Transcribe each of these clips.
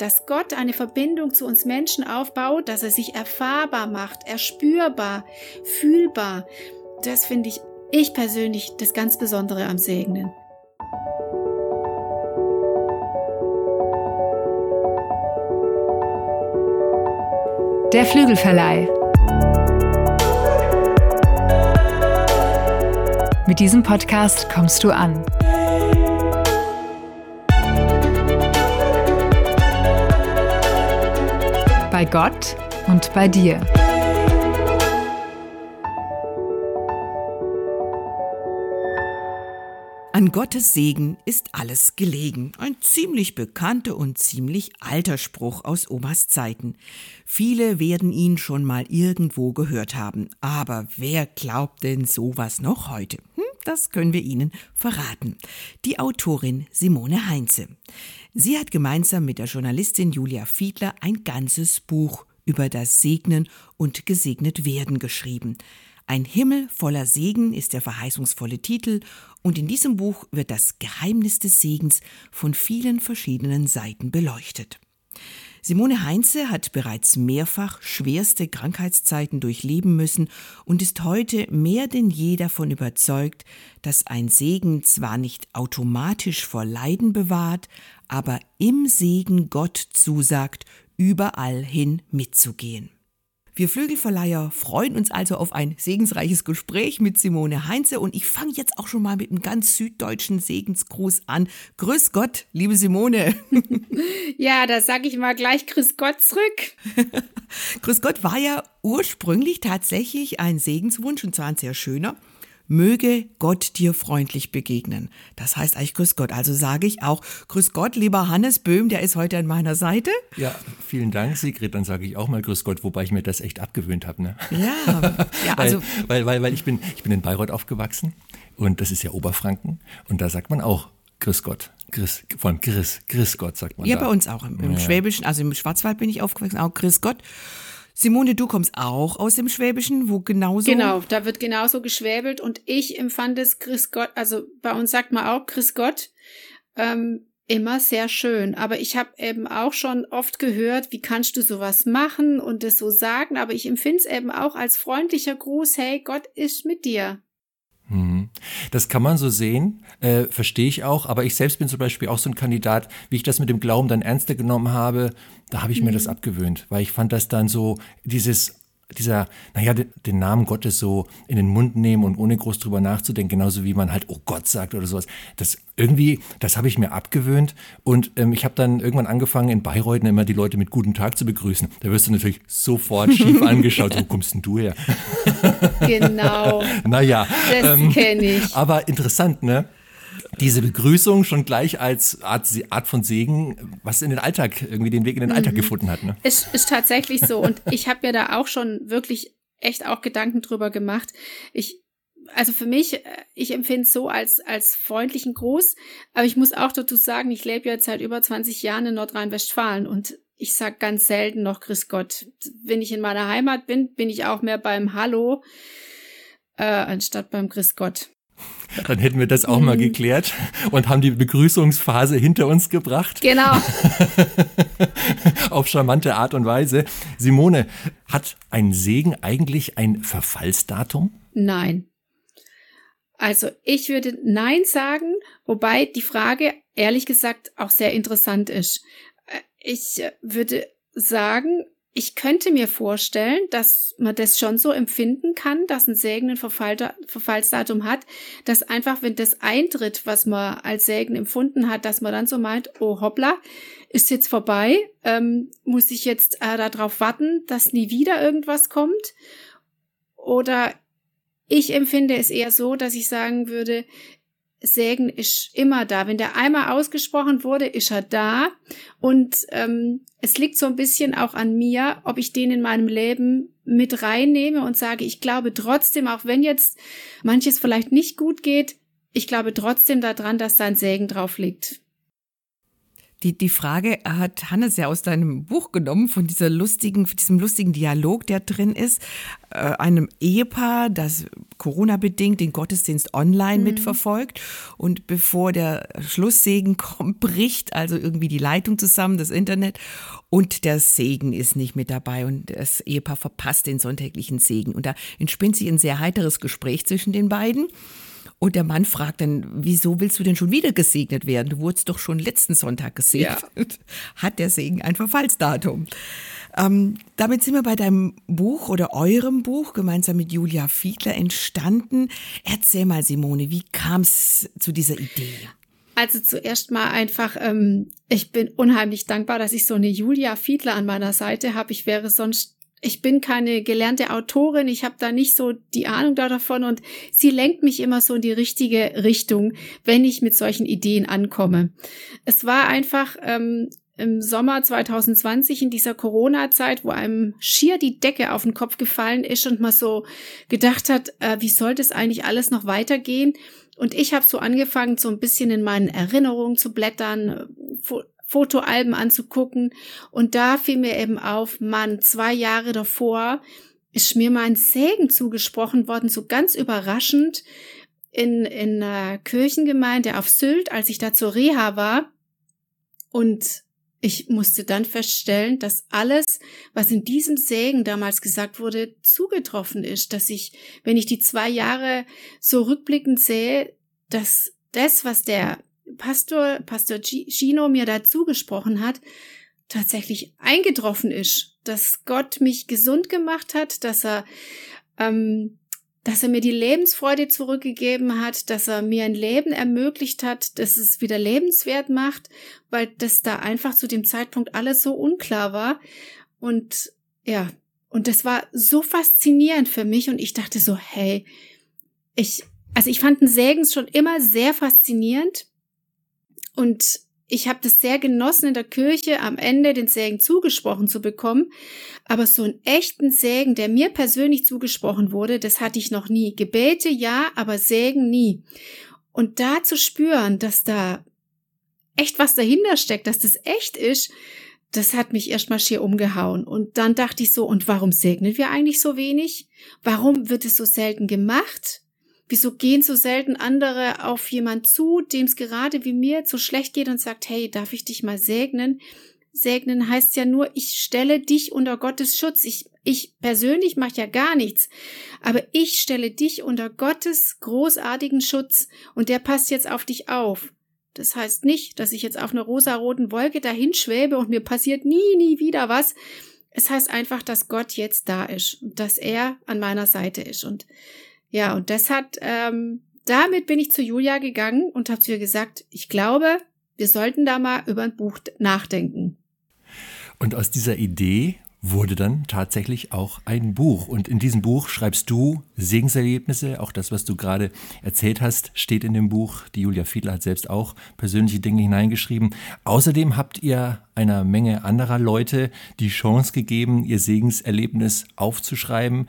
dass Gott eine Verbindung zu uns Menschen aufbaut, dass er sich erfahrbar macht, erspürbar, fühlbar. Das finde ich, ich persönlich, das ganz Besondere am Segnen. Der Flügelverleih. Mit diesem Podcast kommst du an. Bei Gott und bei dir. An Gottes Segen ist alles gelegen. Ein ziemlich bekannter und ziemlich alter Spruch aus Omas Zeiten. Viele werden ihn schon mal irgendwo gehört haben. Aber wer glaubt denn sowas noch heute? Das können wir Ihnen verraten. Die Autorin Simone Heinze. Sie hat gemeinsam mit der Journalistin Julia Fiedler ein ganzes Buch über das Segnen und gesegnet werden geschrieben. Ein Himmel voller Segen ist der verheißungsvolle Titel und in diesem Buch wird das Geheimnis des Segens von vielen verschiedenen Seiten beleuchtet. Simone Heinze hat bereits mehrfach schwerste Krankheitszeiten durchleben müssen und ist heute mehr denn je davon überzeugt, dass ein Segen zwar nicht automatisch vor Leiden bewahrt, aber im Segen Gott zusagt, überall hin mitzugehen. Wir Flügelverleiher freuen uns also auf ein segensreiches Gespräch mit Simone Heinze und ich fange jetzt auch schon mal mit einem ganz süddeutschen Segensgruß an. Grüß Gott, liebe Simone. Ja, da sage ich mal gleich Grüß Gott zurück. Grüß Gott war ja ursprünglich tatsächlich ein Segenswunsch und zwar ein sehr schöner möge Gott dir freundlich begegnen. Das heißt eigentlich Grüß Gott. Also sage ich auch Grüß Gott, lieber Hannes Böhm, der ist heute an meiner Seite. Ja, vielen Dank, Sigrid. Dann sage ich auch mal Grüß Gott, wobei ich mir das echt abgewöhnt habe. Ne? Ja, ja also weil, weil, weil, weil ich bin ich bin in Bayreuth aufgewachsen und das ist ja Oberfranken und da sagt man auch Grüß Gott. Chris, vor allem Chris, Chris Gott sagt man. Ja, da. bei uns auch. Im, im Ja. Schwäbischen, also im Schwarzwald bin ich aufgewachsen, auch Chris Gott. Simone, du kommst auch aus dem Schwäbischen, wo genauso. Genau, da wird genauso geschwäbelt und ich empfand es Chris Gott, also bei uns sagt man auch Chris Gott, ähm, immer sehr schön. Aber ich habe eben auch schon oft gehört, wie kannst du sowas machen und das so sagen, aber ich empfinde es eben auch als freundlicher Gruß, hey, Gott ist mit dir. Mhm. Das kann man so sehen, äh, verstehe ich auch, aber ich selbst bin zum Beispiel auch so ein Kandidat, wie ich das mit dem Glauben dann ernster genommen habe, da habe ich mir das abgewöhnt, weil ich fand das dann so, dieses, dieser, naja, den, Namen Gottes so in den Mund nehmen und ohne groß drüber nachzudenken, genauso wie man halt, oh Gott sagt oder sowas, das irgendwie, das habe ich mir abgewöhnt und ähm, ich habe dann irgendwann angefangen, in Bayreuth immer die Leute mit guten Tag zu begrüßen. Da wirst du natürlich sofort schief angeschaut, wo kommst denn du her? Genau, Naja, das kenne ich. aber interessant, ne? Diese Begrüßung schon gleich als Art, Art von Segen, was in den Alltag, irgendwie den Weg in den Alltag gefunden hat, ne? Ist, ist tatsächlich so. Und ich habe mir da auch schon wirklich echt auch Gedanken drüber gemacht. Ich, also für mich, äh, ich empfinde es so als, als freundlichen Gruß. Aber ich muss auch dazu sagen, ich lebe jetzt seit über 20 Jahren in Nordrhein-Westfalen und ich sag ganz selten noch Grüß Gott. Wenn ich in meiner Heimat bin, bin ich auch mehr beim Hallo, äh, anstatt beim Grüß Gott. Dann hätten wir das auch mal geklärt und haben die Begrüßungsphase hinter uns gebracht, Genau. auf charmante Art und Weise. Simone, hat ein Segen eigentlich ein Verfallsdatum? Nein. Also ich würde Nein sagen, wobei die Frage ehrlich gesagt auch sehr interessant ist. Äh, Ich äh, würde sagen, ich könnte mir vorstellen, dass man das schon so empfinden kann, dass ein Segen ein Verfallsdatum hat, dass einfach, wenn das eintritt, was man als Segen empfunden hat, dass man dann so meint, oh hoppla, ist jetzt vorbei, ähm, muss ich jetzt äh, darauf warten, dass nie wieder irgendwas kommt? Oder ich empfinde es eher so, dass ich sagen würde, Segen ist immer da. Wenn der einmal ausgesprochen wurde, ist er da. Und ähm, es liegt so ein bisschen auch an mir, ob ich den in meinem Leben mit reinnehme und sage, ich glaube trotzdem, auch wenn jetzt manches vielleicht nicht gut geht, ich glaube trotzdem daran, dass da ein Segen drauf liegt. Die, die Frage hat Hannes ja aus deinem Buch genommen, von dieser lustigen, von diesem lustigen Dialog, der drin ist, äh, einem Ehepaar, das Corona-bedingt den Gottesdienst online mhm. mitverfolgt und bevor der Schlusssegen kommt, bricht also irgendwie die Leitung zusammen, das Internet und der Segen ist nicht mit dabei und das Ehepaar verpasst den sonntäglichen Segen und da entspinnt sich ein sehr heiteres Gespräch zwischen den beiden. Und der Mann fragt dann, wieso willst du denn schon wieder gesegnet werden? Du wurdest doch schon letzten Sonntag gesegnet. Ja. Hat der Segen ein Verfallsdatum? Ähm, damit sind wir bei deinem Buch oder eurem Buch gemeinsam mit Julia Fiedler entstanden. Erzähl mal, Simone, wie kam es zu dieser Idee? Also zuerst mal einfach, ähm, ich bin unheimlich dankbar, dass ich so eine Julia Fiedler an meiner Seite habe. Ich wäre sonst ich bin keine gelernte Autorin, ich habe da nicht so die Ahnung da davon und sie lenkt mich immer so in die richtige Richtung, wenn ich mit solchen Ideen ankomme. Es war einfach ähm, im Sommer 2020 in dieser Corona-Zeit, wo einem schier die Decke auf den Kopf gefallen ist und man so gedacht hat, äh, wie soll das eigentlich alles noch weitergehen? Und ich habe so angefangen, so ein bisschen in meinen Erinnerungen zu blättern, Fotoalben anzugucken. Und da fiel mir eben auf, Mann, zwei Jahre davor ist mir mal ein Segen zugesprochen worden, so ganz überraschend in, in einer Kirchengemeinde auf Sylt, als ich da zur Reha war. Und ich musste dann feststellen, dass alles, was in diesem Segen damals gesagt wurde, zugetroffen ist, dass ich, wenn ich die zwei Jahre so rückblickend sehe, dass das, was der Pastor, Pastor Gino mir dazu gesprochen hat, tatsächlich eingetroffen ist, dass Gott mich gesund gemacht hat, dass er, ähm, dass er mir die Lebensfreude zurückgegeben hat, dass er mir ein Leben ermöglicht hat, dass es wieder lebenswert macht, weil das da einfach zu dem Zeitpunkt alles so unklar war. Und ja, und das war so faszinierend für mich und ich dachte so, hey, ich, also ich fand den Segen schon immer sehr faszinierend und ich habe das sehr genossen, in der Kirche am Ende den Segen zugesprochen zu bekommen. Aber so einen echten Segen, der mir persönlich zugesprochen wurde, das hatte ich noch nie. Gebete ja, aber Segen nie. Und da zu spüren, dass da echt was dahinter steckt, dass das echt ist, das hat mich erstmal schier umgehauen. Und dann dachte ich so, und warum segnen wir eigentlich so wenig? Warum wird es so selten gemacht? Wieso gehen so selten andere auf jemand zu, dem es gerade wie mir so schlecht geht und sagt, hey, darf ich dich mal segnen? Segnen heißt ja nur, ich stelle dich unter Gottes Schutz. Ich, ich persönlich mache ja gar nichts, aber ich stelle dich unter Gottes großartigen Schutz und der passt jetzt auf dich auf. Das heißt nicht, dass ich jetzt auf einer rosaroten Wolke dahin schwebe und mir passiert nie, nie wieder was. Es heißt einfach, dass Gott jetzt da ist und dass er an meiner Seite ist und ja, und das hat, ähm, damit bin ich zu Julia gegangen und habe zu ihr gesagt, ich glaube, wir sollten da mal über ein Buch nachdenken. Und aus dieser Idee wurde dann tatsächlich auch ein Buch. Und in diesem Buch schreibst du Segenserlebnisse. Auch das, was du gerade erzählt hast, steht in dem Buch. Die Julia Fiedler hat selbst auch persönliche Dinge hineingeschrieben. Außerdem habt ihr einer Menge anderer Leute die Chance gegeben, ihr Segenserlebnis aufzuschreiben.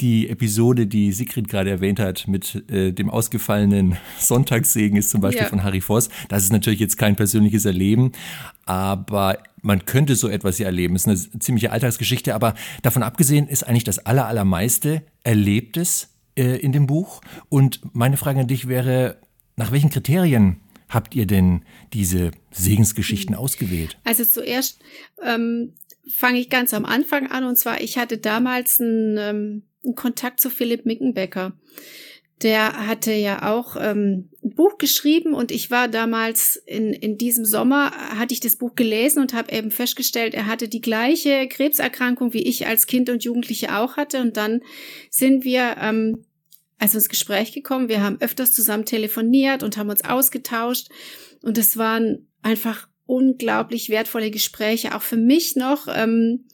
Die Episode, die Sigrid gerade erwähnt hat, mit äh, dem ausgefallenen Sonntagssegen ist zum Beispiel ja. von Harry Voss. Das ist natürlich jetzt kein persönliches Erleben, aber man könnte so etwas ja erleben. Es ist eine ziemliche Alltagsgeschichte, aber davon abgesehen ist eigentlich das aller, allermeiste Erlebtes äh, in dem Buch. Und meine Frage an dich wäre, nach welchen Kriterien habt ihr denn diese Segensgeschichten ausgewählt? Also zuerst ähm, fange ich ganz am Anfang an und zwar, ich hatte damals einen, ähm, einen Kontakt zu Philipp Mickenbecker der hatte ja auch ähm, ein Buch geschrieben und ich war damals in, in diesem Sommer, hatte ich das Buch gelesen und habe eben festgestellt, er hatte die gleiche Krebserkrankung, wie ich als Kind und Jugendliche auch hatte. Und dann sind wir ähm, also ins Gespräch gekommen. Wir haben öfters zusammen telefoniert und haben uns ausgetauscht. Und es waren einfach unglaublich wertvolle Gespräche, auch für mich noch. Ähm,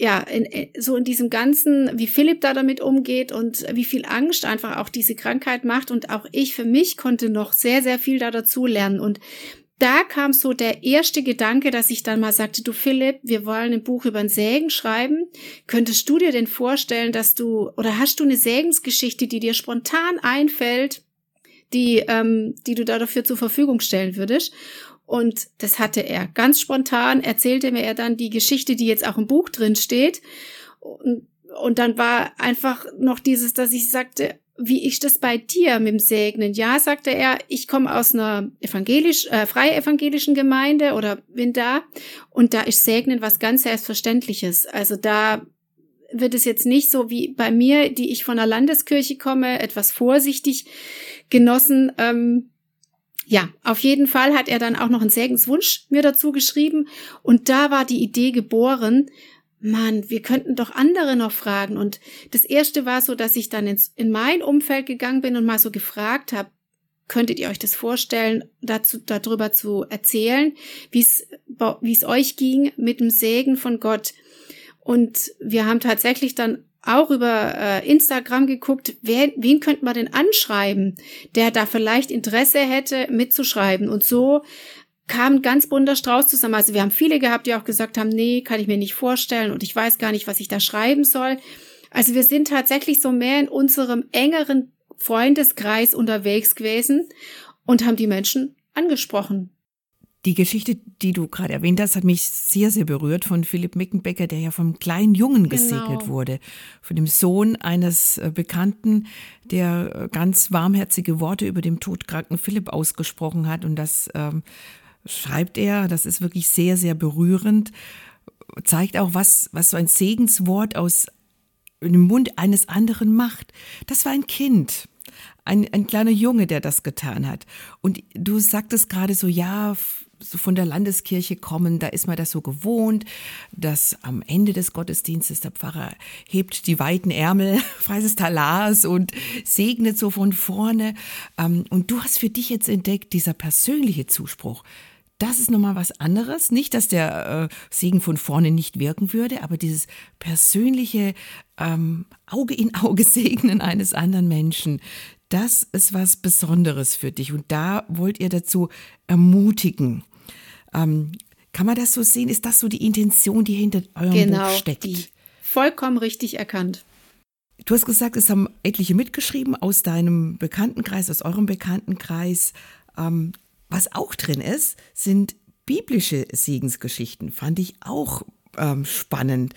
ja, in, so in diesem ganzen, wie Philipp da damit umgeht und wie viel Angst einfach auch diese Krankheit macht. Und auch ich für mich konnte noch sehr, sehr viel da dazu lernen. Und da kam so der erste Gedanke, dass ich dann mal sagte, du Philipp, wir wollen ein Buch über einen Sägen schreiben. Könntest du dir denn vorstellen, dass du, oder hast du eine Sägensgeschichte, die dir spontan einfällt, die, ähm, die du da dafür zur Verfügung stellen würdest? Und das hatte er ganz spontan, erzählte mir er dann die Geschichte, die jetzt auch im Buch drin steht. Und, und dann war einfach noch dieses, dass ich sagte, wie ich das bei dir mit dem Segnen? Ja, sagte er, ich komme aus einer evangelisch, äh, freie evangelischen Gemeinde oder bin da und da ist Segnen was ganz Selbstverständliches. Also da wird es jetzt nicht so wie bei mir, die ich von der Landeskirche komme, etwas vorsichtig genossen. Ähm, ja, auf jeden Fall hat er dann auch noch einen Segenswunsch mir dazu geschrieben und da war die Idee geboren, Mann, wir könnten doch andere noch fragen. Und das erste war so, dass ich dann ins, in mein Umfeld gegangen bin und mal so gefragt habe, könntet ihr euch das vorstellen, dazu, darüber zu erzählen, wie es, wie es euch ging mit dem Segen von Gott. Und wir haben tatsächlich dann auch über äh, Instagram geguckt, wer, wen könnte man denn anschreiben, der da vielleicht Interesse hätte, mitzuschreiben. Und so kam ein ganz bunter Strauß zusammen. Also wir haben viele gehabt, die auch gesagt haben, nee, kann ich mir nicht vorstellen und ich weiß gar nicht, was ich da schreiben soll. Also wir sind tatsächlich so mehr in unserem engeren Freundeskreis unterwegs gewesen und haben die Menschen angesprochen. Die Geschichte, die du gerade erwähnt hast, hat mich sehr, sehr berührt von Philipp Mickenbecker, der ja vom kleinen Jungen genau. gesegnet wurde, von dem Sohn eines äh, Bekannten, der äh, ganz warmherzige Worte über dem todkranken Philipp ausgesprochen hat und das ähm, schreibt er, das ist wirklich sehr, sehr berührend, zeigt auch, was, was so ein Segenswort aus dem Mund eines anderen macht. Das war ein Kind, ein, ein kleiner Junge, der das getan hat. Und du sagtest gerade so, ja, so von der Landeskirche kommen, da ist man das so gewohnt, dass am Ende des Gottesdienstes der Pfarrer hebt die weiten Ärmel, freies Talas und segnet so von vorne. Ähm, und du hast für dich jetzt entdeckt, dieser persönliche Zuspruch, das ist nochmal was anderes. Nicht, dass der äh, Segen von vorne nicht wirken würde, aber dieses persönliche ähm, Auge in Auge segnen eines anderen Menschen, das ist was Besonderes für dich. Und da wollt ihr dazu ermutigen. Ähm, kann man das so sehen? Ist das so die Intention, die hinter eurem genau, Buch steckt? Die. Vollkommen richtig erkannt. Du hast gesagt, es haben etliche mitgeschrieben aus deinem Bekanntenkreis, aus eurem Bekanntenkreis. Ähm, was auch drin ist, sind biblische Segensgeschichten. Fand ich auch ähm, spannend.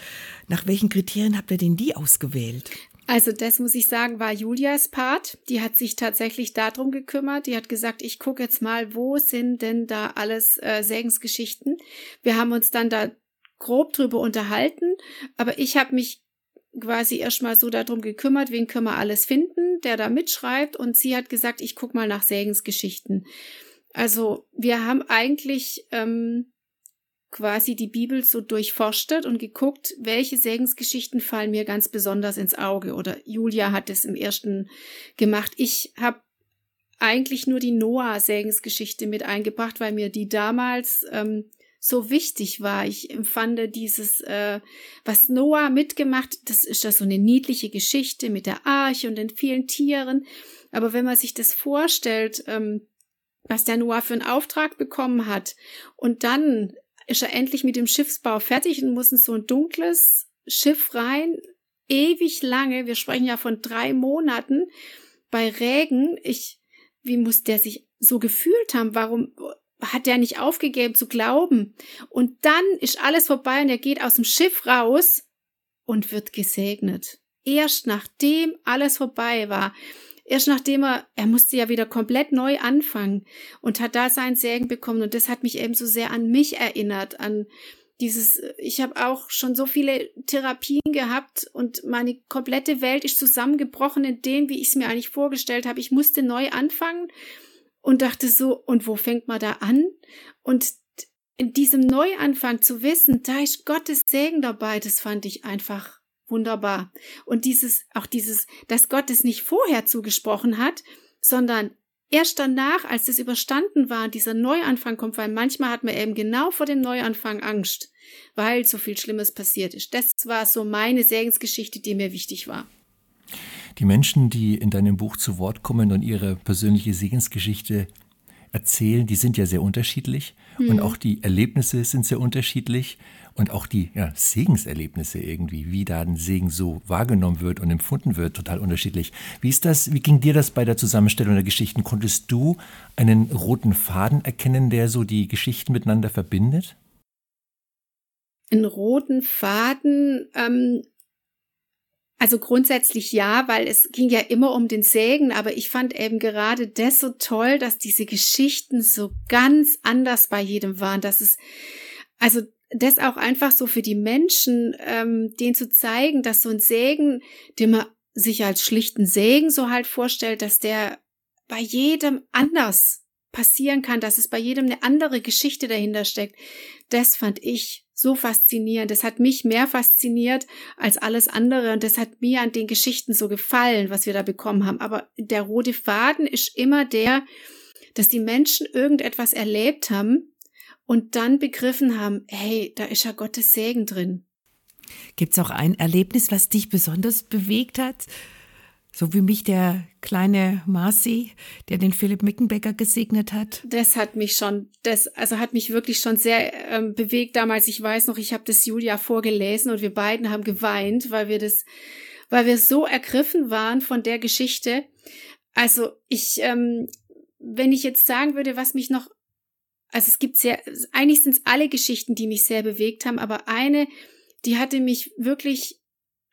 Nach welchen Kriterien habt ihr denn die ausgewählt? Also das muss ich sagen, war Julias Part. Die hat sich tatsächlich darum gekümmert. Die hat gesagt, ich gucke jetzt mal, wo sind denn da alles äh, Segensgeschichten. Wir haben uns dann da grob drüber unterhalten, aber ich habe mich quasi erstmal so darum gekümmert, wen können wir alles finden, der da mitschreibt und sie hat gesagt, ich guck mal nach Segensgeschichten. Also wir haben eigentlich ähm, quasi die Bibel so durchforstet und geguckt, welche Segensgeschichten fallen mir ganz besonders ins Auge. Oder Julia hat es im ersten gemacht. Ich habe eigentlich nur die Noah-Segensgeschichte mit eingebracht, weil mir die damals ähm, so wichtig war. Ich empfand dieses, äh, was Noah mitgemacht, das ist ja so eine niedliche Geschichte mit der Arche und den vielen Tieren. Aber wenn man sich das vorstellt, ähm, was der Noah für einen Auftrag bekommen hat. Und dann ist er endlich mit dem Schiffsbau fertig und muss in so ein dunkles Schiff rein. Ewig lange. Wir sprechen ja von drei Monaten bei Regen. Ich, wie muss der sich so gefühlt haben? Warum hat der nicht aufgegeben zu glauben? Und dann ist alles vorbei und er geht aus dem Schiff raus und wird gesegnet. Erst nachdem alles vorbei war. Erst nachdem er, er musste ja wieder komplett neu anfangen und hat da seinen Segen bekommen und das hat mich eben so sehr an mich erinnert, an dieses, ich habe auch schon so viele Therapien gehabt und meine komplette Welt ist zusammengebrochen in dem, wie ich es mir eigentlich vorgestellt habe. Ich musste neu anfangen und dachte so, und wo fängt man da an? Und in diesem Neuanfang zu wissen, da ist Gottes Segen dabei, das fand ich einfach wunderbar. Und dieses, auch dieses, dass Gott es nicht vorher zugesprochen hat, sondern erst danach, als es überstanden war, dieser Neuanfang kommt, weil manchmal hat man eben genau vor dem Neuanfang Angst, weil so viel Schlimmes passiert ist. Das war so meine Segensgeschichte, die mir wichtig war. Die Menschen, die in deinem Buch zu Wort kommen und ihre persönliche Segensgeschichte erzählen, die sind ja sehr unterschiedlich mhm. und auch die Erlebnisse sind sehr unterschiedlich und auch die ja, Segenserlebnisse irgendwie, wie da ein Segen so wahrgenommen wird und empfunden wird, total unterschiedlich. Wie ist das, wie ging dir das bei der Zusammenstellung der Geschichten? Konntest du einen roten Faden erkennen, der so die Geschichten miteinander verbindet? Einen roten Faden, ähm, also grundsätzlich ja, weil es ging ja immer um den Segen, aber ich fand eben gerade das so toll, dass diese Geschichten so ganz anders bei jedem waren, dass es, also das auch einfach so für die Menschen, ähm, denen zu zeigen, dass so ein Segen, den man sich als schlichten Segen so halt vorstellt, dass der bei jedem anders passieren kann, dass es bei jedem eine andere Geschichte dahinter steckt. Das fand ich so faszinierend. Das hat mich mehr fasziniert als alles andere und das hat mir an den Geschichten so gefallen, was wir da bekommen haben. Aber der rote Faden ist immer der, dass die Menschen irgendetwas erlebt haben, und dann begriffen haben, hey, da ist ja Gottes Segen drin. Gibt es auch ein Erlebnis, was dich besonders bewegt hat? So wie mich der kleine Marcy, der den Philipp Mickenbecker gesegnet hat. Das hat mich schon, das also hat mich wirklich schon sehr ähm, bewegt damals. Ich weiß noch, ich habe das Julia vorgelesen und wir beiden haben geweint, weil wir das, weil wir so ergriffen waren von der Geschichte. Also ich, ähm, wenn ich jetzt sagen würde, was mich noch also es gibt sehr, eigentlich sind es alle Geschichten, die mich sehr bewegt haben, aber eine, die hatte mich wirklich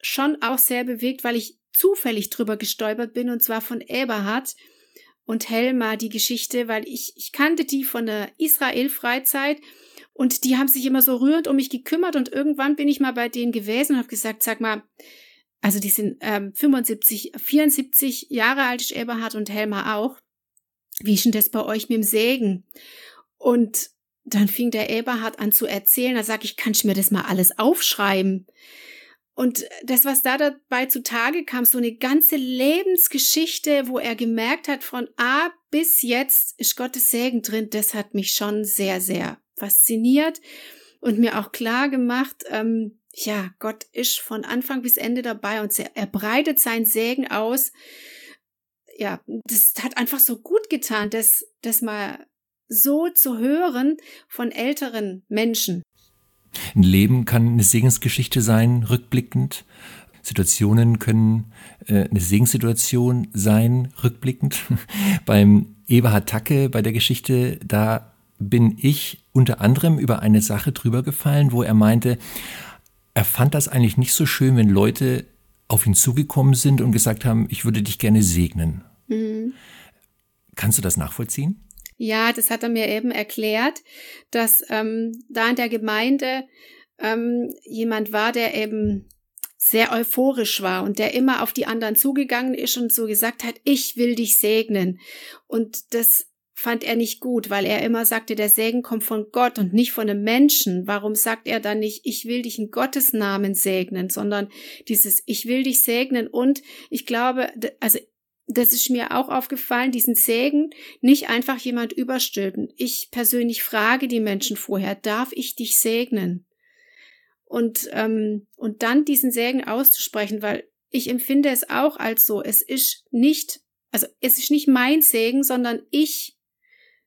schon auch sehr bewegt, weil ich zufällig drüber gestolpert bin, und zwar von Eberhard und Helma, die Geschichte, weil ich, ich kannte die von der Israel-Freizeit und die haben sich immer so rührend um mich gekümmert und irgendwann bin ich mal bei denen gewesen und habe gesagt, sag mal, also die sind ähm, 75, 74 Jahre alt ist Eberhard und Helma auch. Wie ist denn das bei euch mit dem Sägen? Und dann fing der Eberhard an zu erzählen. Da sag ich, kann ich mir das mal alles aufschreiben? Und das, was da dabei zutage kam, so eine ganze Lebensgeschichte, wo er gemerkt hat, von A bis jetzt ist Gottes Segen drin, das hat mich schon sehr, sehr fasziniert und mir auch klar gemacht, ähm, ja, Gott ist von Anfang bis Ende dabei und er breitet sein Segen aus. Ja, das hat einfach so gut getan, das, das mal so zu hören von älteren Menschen. Ein Leben kann eine Segensgeschichte sein, rückblickend. Situationen können äh, eine Segenssituation sein, rückblickend. Beim Eberhard Tacke, bei der Geschichte, da bin ich unter anderem über eine Sache drüber gefallen, wo er meinte, er fand das eigentlich nicht so schön, wenn Leute auf ihn zugekommen sind und gesagt haben, ich würde dich gerne segnen. Mhm. Kannst du das nachvollziehen? Ja, das hat er mir eben erklärt, dass ähm, da in der Gemeinde ähm, jemand war, der eben sehr euphorisch war und der immer auf die anderen zugegangen ist und so gesagt hat, ich will dich segnen. Und das fand er nicht gut, weil er immer sagte, der Segen kommt von Gott und nicht von einem Menschen. Warum sagt er dann nicht, ich will dich in Gottes Namen segnen, sondern dieses, ich will dich segnen und ich glaube, also das ist mir auch aufgefallen, diesen Segen nicht einfach jemand überstülpen. Ich persönlich frage die Menschen vorher, darf ich dich segnen? Und, ähm, und dann diesen Segen auszusprechen, weil ich empfinde es auch als so, es ist nicht, also es ist nicht mein Segen, sondern ich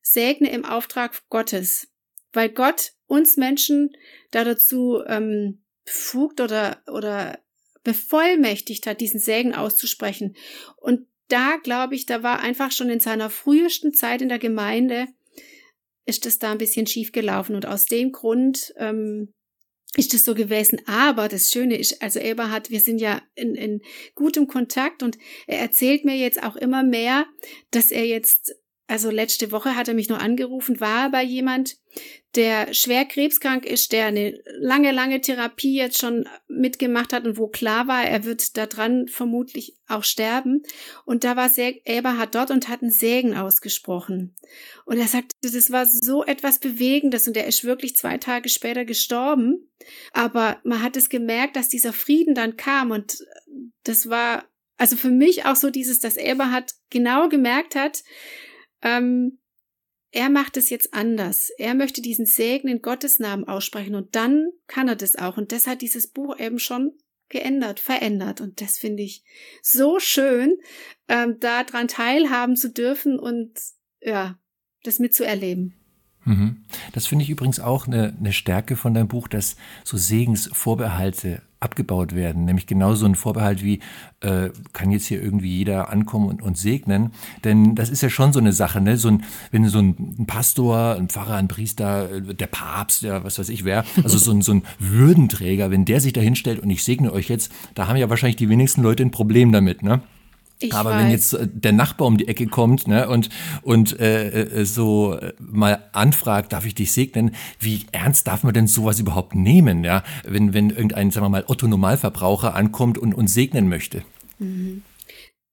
segne im Auftrag Gottes, weil Gott uns Menschen da dazu ähm, befugt oder, oder bevollmächtigt hat, diesen Segen auszusprechen. Und da glaube ich, da war einfach schon in seiner frühesten Zeit in der Gemeinde, ist das da ein bisschen schief gelaufen. Und aus dem Grund ähm, ist das so gewesen. Aber das Schöne ist, also Eberhard, wir sind ja in, in gutem Kontakt und er erzählt mir jetzt auch immer mehr, dass er jetzt also letzte Woche hat er mich noch angerufen, war bei jemand, der schwer krebskrank ist, der eine lange, lange Therapie jetzt schon mitgemacht hat und wo klar war, er wird daran vermutlich auch sterben. Und da war Eberhard dort und hat einen Segen ausgesprochen. Und er sagte, das war so etwas Bewegendes und er ist wirklich zwei Tage später gestorben. Aber man hat es gemerkt, dass dieser Frieden dann kam und das war also für mich auch so dieses, dass Eberhard genau gemerkt hat, ähm, er macht es jetzt anders. Er möchte diesen Segen in Gottes Namen aussprechen und dann kann er das auch. Und das hat dieses Buch eben schon geändert, verändert. Und das finde ich so schön, ähm, daran teilhaben zu dürfen und ja, das mitzuerleben. Mhm. Das finde ich übrigens auch eine, eine Stärke von deinem Buch, dass so Segensvorbehalte abgebaut werden. Nämlich genauso ein Vorbehalt wie, äh, kann jetzt hier irgendwie jeder ankommen und, und segnen. Denn das ist ja schon so eine Sache, ne? So ein, wenn so ein, Pastor, ein Pfarrer, ein Priester, äh, der Papst, ja, was weiß ich wer, also so ein, so ein Würdenträger, wenn der sich da hinstellt und ich segne euch jetzt, da haben ja wahrscheinlich die wenigsten Leute ein Problem damit, ne? Ich Aber weiß. wenn jetzt äh, der Nachbar um die Ecke kommt ne, und, und äh, äh, so äh, mal anfragt, darf ich dich segnen, wie ernst darf man denn sowas überhaupt nehmen, ja? Wenn, wenn irgendein, sagen wir mal, Otto-Normalverbraucher ankommt und uns segnen möchte? Mhm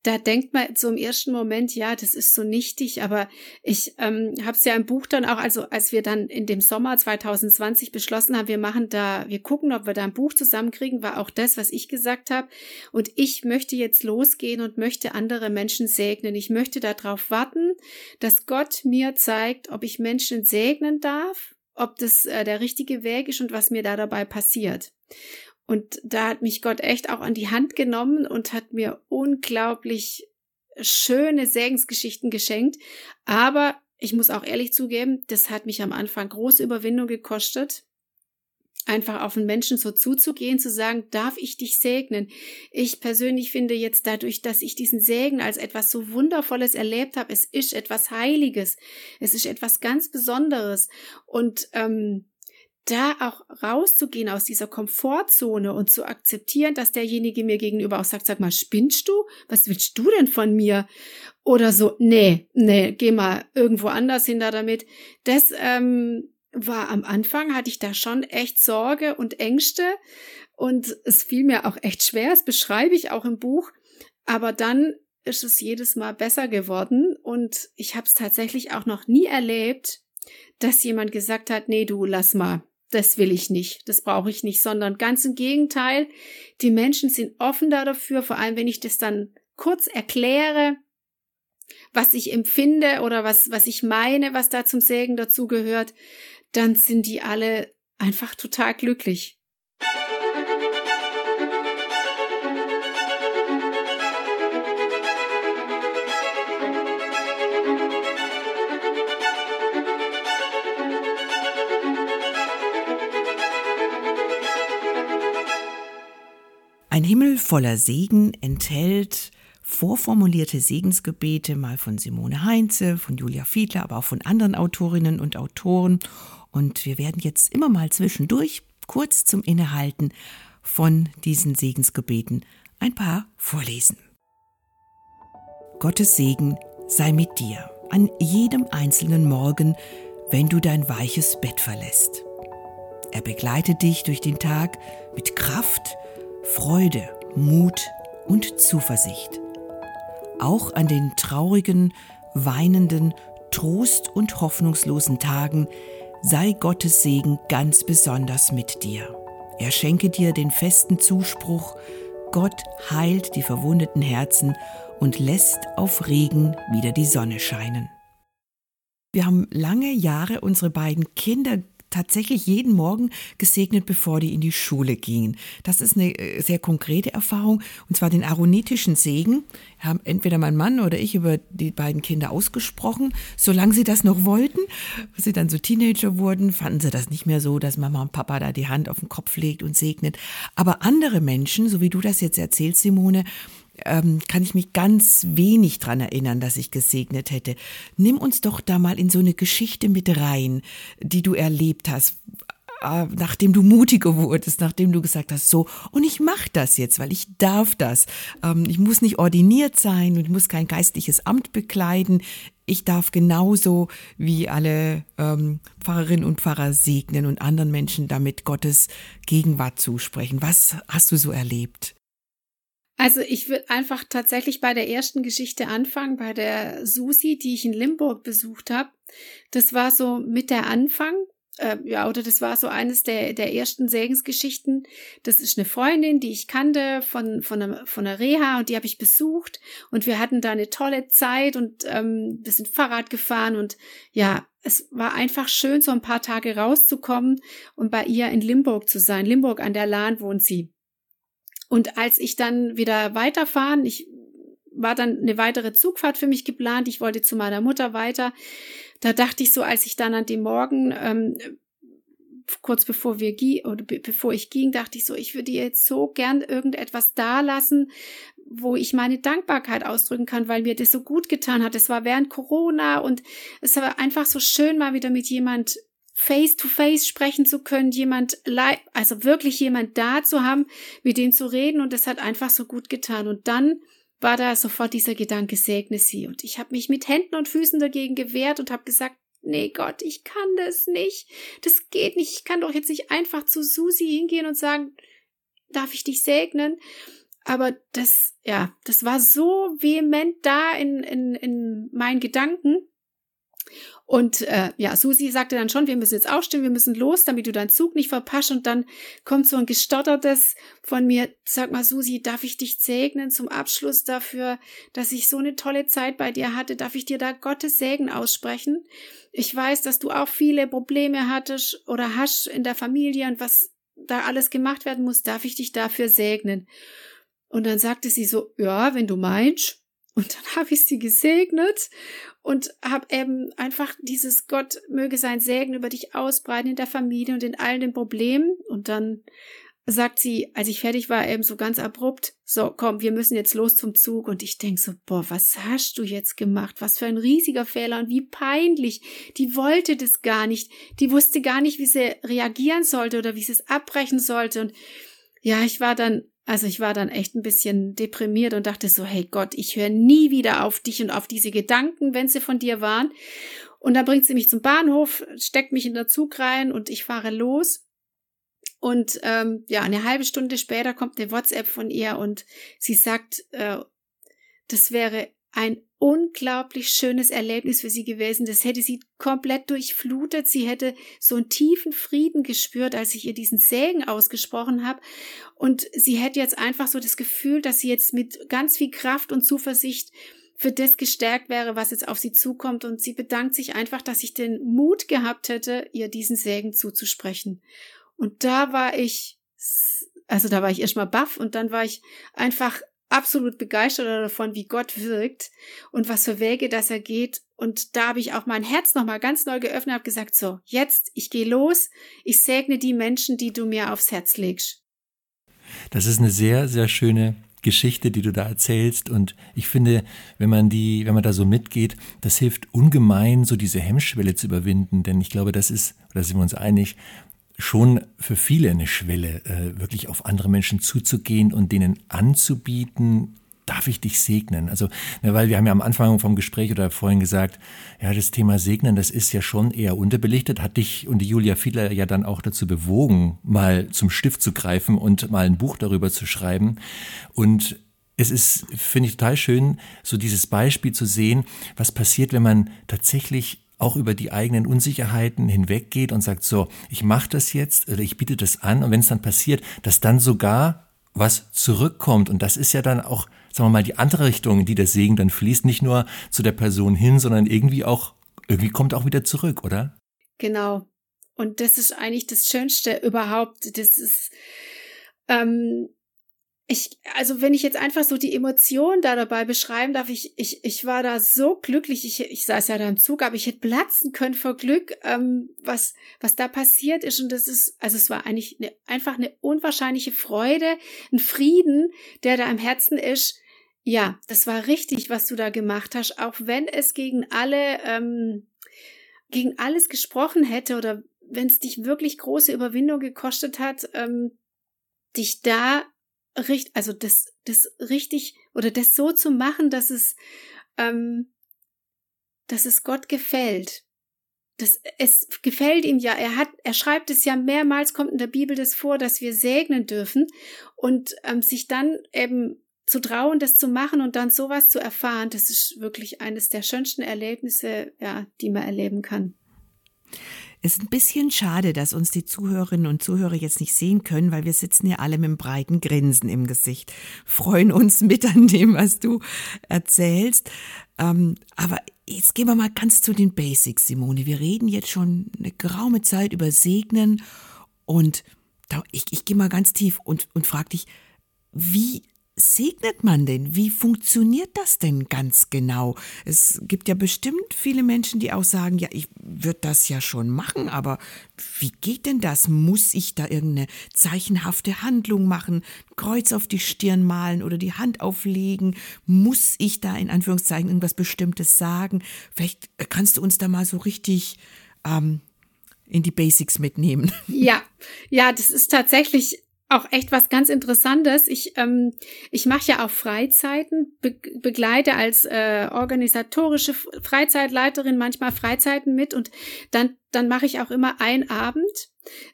da denkt man so im ersten Moment, ja, das ist so nichtig, aber ich ähm, habe es ja im Buch dann auch, also als wir dann in dem Sommer 2020 beschlossen haben, wir machen da, wir gucken, ob wir da ein Buch zusammenkriegen, war auch das, was ich gesagt habe. Und ich möchte jetzt losgehen und möchte andere Menschen segnen. Ich möchte darauf warten, dass Gott mir zeigt, ob ich Menschen segnen darf, ob das äh, der richtige Weg ist und was mir da dabei passiert. Und da hat mich Gott echt auch an die Hand genommen und hat mir unglaublich schöne Segensgeschichten geschenkt. Aber ich muss auch ehrlich zugeben, das hat mich am Anfang große Überwindung gekostet. Einfach auf einen Menschen so zuzugehen, zu sagen, darf ich dich segnen? Ich persönlich finde jetzt dadurch, dass ich diesen Segen als etwas so Wundervolles erlebt habe, es ist etwas Heiliges, es ist etwas ganz Besonderes. Und ähm, da auch rauszugehen aus dieser Komfortzone und zu akzeptieren, dass derjenige mir gegenüber auch sagt, sag mal, spinnst du? Was willst du denn von mir? Oder so, nee, nee, geh mal irgendwo anders hin da damit. Das ähm, war am Anfang, hatte ich da schon echt Sorge und Ängste und es fiel mir auch echt schwer, das beschreibe ich auch im Buch. Aber dann ist es jedes Mal besser geworden und ich habe es tatsächlich auch noch nie erlebt, dass jemand gesagt hat, nee, du lass mal, das will ich nicht, das brauche ich nicht, sondern ganz im Gegenteil, die Menschen sind offen dafür, vor allem wenn ich das dann kurz erkläre, was ich empfinde oder was, was ich meine, was da zum Segen dazu gehört, dann sind die alle einfach total glücklich. Ein Himmel voller Segen enthält vorformulierte Segensgebete, mal von Simone Heinze, von Julia Fiedler, aber auch von anderen Autorinnen und Autoren. Und wir werden jetzt immer mal zwischendurch kurz zum Innehalten von diesen Segensgebeten ein paar vorlesen. Gottes Segen sei mit dir an jedem einzelnen Morgen, wenn du dein weiches Bett verlässt. Er begleitet dich durch den Tag mit Kraft, Freude, Mut und Zuversicht. Auch an den traurigen, weinenden, trost- und hoffnungslosen Tagen sei Gottes Segen ganz besonders mit dir. Er schenke dir den festen Zuspruch, Gott heilt die verwundeten Herzen und lässt auf Regen wieder die Sonne scheinen. Wir haben lange Jahre unsere beiden Kinder tatsächlich jeden Morgen gesegnet, bevor die in die Schule gingen. Das ist eine äh, sehr konkrete Erfahrung, und zwar den aaronitischen Segen. Haben entweder mein Mann oder ich über die beiden Kinder ausgesprochen, solange sie das noch wollten. Als sie dann so Teenager wurden, fanden sie das nicht mehr so, dass Mama und Papa da die Hand auf den Kopf legt und segnet. Aber andere Menschen, so wie du das jetzt erzählst, Simone, ähm, kann ich mich ganz wenig dran erinnern, dass ich gesegnet hätte. Nimm uns doch da mal in so eine Geschichte mit rein, die du erlebt hast, äh, nachdem du mutiger wurdest, nachdem du gesagt hast, so, und ich mache das jetzt, weil ich darf das. Ähm, ich muss nicht ordiniert sein und ich muss kein geistliches Amt bekleiden. Ich darf genauso wie alle ähm, Pfarrerinnen und Pfarrer segnen und anderen Menschen damit Gottes Gegenwart zusprechen. Was hast du so erlebt? Also ich würde einfach tatsächlich bei der ersten Geschichte anfangen, bei der Susi, die ich in Limburg besucht habe. Das war so mit der Anfang, äh, ja, oder das war so eines der, der ersten Segensgeschichten. Das ist eine Freundin, die ich kannte von, von, einer, von einer Reha und die habe ich besucht und wir hatten da eine tolle Zeit und ähm, wir sind Fahrrad gefahren und ja, es war einfach schön, so ein paar Tage rauszukommen und bei ihr in Limburg zu sein. Limburg an der Lahn wohnt sie. Und als ich dann wieder weiterfahren, ich war dann eine weitere Zugfahrt für mich geplant. Ich wollte zu meiner Mutter weiter. Da dachte ich so, als ich dann an dem Morgen ähm, kurz bevor wir oder bevor ich ging, dachte ich so, ich würde jetzt so gern irgendetwas da lassen, wo ich meine Dankbarkeit ausdrücken kann, weil mir das so gut getan hat. Es war während Corona und es war einfach so schön, mal wieder mit jemand face to face sprechen zu können, jemand also wirklich jemand da zu haben, mit dem zu reden und das hat einfach so gut getan. Und dann war da sofort dieser Gedanke, segne sie. Und ich habe mich mit Händen und Füßen dagegen gewehrt und habe gesagt, nee Gott, ich kann das nicht. Das geht nicht. Ich kann doch jetzt nicht einfach zu Susi hingehen und sagen, darf ich dich segnen? Aber das, ja, das war so vehement da in, in, in meinen Gedanken. Und äh, ja, Susi sagte dann schon, wir müssen jetzt aufstehen, wir müssen los, damit du deinen Zug nicht verpasst. Und dann kommt so ein gestottertes von mir, sag mal, Susi, darf ich dich segnen zum Abschluss dafür, dass ich so eine tolle Zeit bei dir hatte? Darf ich dir da Gottes Segen aussprechen? Ich weiß, dass du auch viele Probleme hattest oder hast in der Familie und was da alles gemacht werden muss. Darf ich dich dafür segnen? Und dann sagte sie so, ja, wenn du meinst. Und dann habe ich sie gesegnet und habe eben einfach dieses Gott möge sein Segen über dich ausbreiten in der Familie und in allen den Problemen. Und dann sagt sie, als ich fertig war, eben so ganz abrupt, so komm, wir müssen jetzt los zum Zug. Und ich denk so, boah, was hast du jetzt gemacht? Was für ein riesiger Fehler und wie peinlich. Die wollte das gar nicht. Die wusste gar nicht, wie sie reagieren sollte oder wie sie es abbrechen sollte. Und ja, ich war dann also ich war dann echt ein bisschen deprimiert und dachte so, hey Gott, ich höre nie wieder auf dich und auf diese Gedanken, wenn sie von dir waren. Und dann bringt sie mich zum Bahnhof, steckt mich in der Zug rein und ich fahre los. Und ähm, ja, eine halbe Stunde später kommt eine WhatsApp von ihr und sie sagt, äh, das wäre ein unglaublich schönes Erlebnis für sie gewesen. Das hätte sie komplett durchflutet. Sie hätte so einen tiefen Frieden gespürt, als ich ihr diesen Segen ausgesprochen habe. Und sie hätte jetzt einfach so das Gefühl, dass sie jetzt mit ganz viel Kraft und Zuversicht für das gestärkt wäre, was jetzt auf sie zukommt. Und sie bedankt sich einfach, dass ich den Mut gehabt hätte, ihr diesen Segen zuzusprechen. Und da war ich, also da war ich erstmal baff und dann war ich einfach absolut begeistert davon, wie Gott wirkt und was für Wege das er geht. Und da habe ich auch mein Herz nochmal ganz neu geöffnet, habe gesagt, so, jetzt, ich gehe los, ich segne die Menschen, die du mir aufs Herz legst. Das ist eine sehr, sehr schöne Geschichte, die du da erzählst. Und ich finde, wenn man die, wenn man da so mitgeht, das hilft ungemein, so diese Hemmschwelle zu überwinden. Denn ich glaube, das ist, oder sind wir uns einig, schon für viele eine Schwelle, äh, wirklich auf andere Menschen zuzugehen und denen anzubieten, darf ich dich segnen? Also, ne, weil wir haben ja am Anfang vom Gespräch oder vorhin gesagt, ja, das Thema Segnen, das ist ja schon eher unterbelichtet, hat dich und die Julia Fiedler ja dann auch dazu bewogen, mal zum Stift zu greifen und mal ein Buch darüber zu schreiben. Und es ist, finde ich, total schön, so dieses Beispiel zu sehen, was passiert, wenn man tatsächlich auch über die eigenen Unsicherheiten hinweggeht und sagt, so, ich mache das jetzt oder ich biete das an und wenn es dann passiert, dass dann sogar was zurückkommt und das ist ja dann auch, sagen wir mal, die andere Richtung, in die der Segen dann fließt, nicht nur zu der Person hin, sondern irgendwie auch, irgendwie kommt auch wieder zurück, oder? Genau. Und das ist eigentlich das Schönste überhaupt. Das ist, ähm, ich, also wenn ich jetzt einfach so die Emotionen da dabei beschreiben darf, ich, ich, ich war da so glücklich. Ich, ich saß ja da im Zug, aber ich hätte platzen können vor Glück, ähm, was, was da passiert ist. Und das ist, also es war eigentlich eine, einfach eine unwahrscheinliche Freude, ein Frieden, der da im Herzen ist. Ja, das war richtig, was du da gemacht hast, auch wenn es gegen alle, ähm, gegen alles gesprochen hätte oder wenn es dich wirklich große Überwindung gekostet hat, ähm, dich da richtig, also das, das richtig oder das so zu machen, dass es, ähm, dass es Gott gefällt. Das, es gefällt ihm ja. Er hat, er schreibt es ja mehrmals, kommt in der Bibel das vor, dass wir segnen dürfen und ähm, sich dann eben zu trauen, das zu machen und dann sowas zu erfahren, das ist wirklich eines der schönsten Erlebnisse, ja, die man erleben kann. Ist ein bisschen schade, dass uns die Zuhörerinnen und Zuhörer jetzt nicht sehen können, weil wir sitzen ja alle mit einem breiten Grinsen im Gesicht, freuen uns mit an dem, was du erzählst. Ähm, aber jetzt gehen wir mal ganz zu den Basics, Simone. Wir reden jetzt schon eine geraume Zeit über Segnen und ich, ich gehe mal ganz tief und, und frage dich, wie segnet man denn? Wie funktioniert das denn ganz genau? Es gibt ja bestimmt viele Menschen, die auch sagen, ja, ich würde das ja schon machen, aber wie geht denn das? Muss ich da irgendeine zeichenhafte Handlung machen, Kreuz auf die Stirn malen oder die Hand auflegen? Muss ich da in Anführungszeichen irgendwas Bestimmtes sagen? Vielleicht kannst du uns da mal so richtig ähm, in die Basics mitnehmen. Ja, ja, das ist tatsächlich auch echt was ganz Interessantes. Ich, ähm, ich mache ja auch Freizeiten, be begleite als äh, organisatorische Freizeitleiterin manchmal Freizeiten mit und dann, dann mache ich auch immer einen Abend,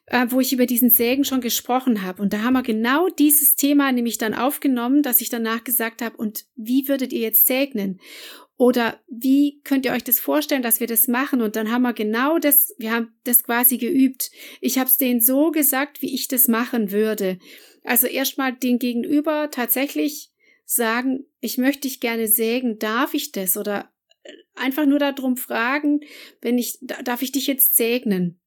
äh, wo ich über diesen Sägen schon gesprochen habe. Und da haben wir genau dieses Thema nämlich dann aufgenommen, dass ich danach gesagt habe, und wie würdet ihr jetzt segnen? Oder wie könnt ihr euch das vorstellen, dass wir das machen? Und dann haben wir genau das, wir haben das quasi geübt. Ich habe es denen so gesagt, wie ich das machen würde. Also erstmal den Gegenüber tatsächlich sagen, ich möchte dich gerne sägen, darf ich das? Oder äh, einfach nur darum fragen, wenn ich, darf ich dich jetzt segnen?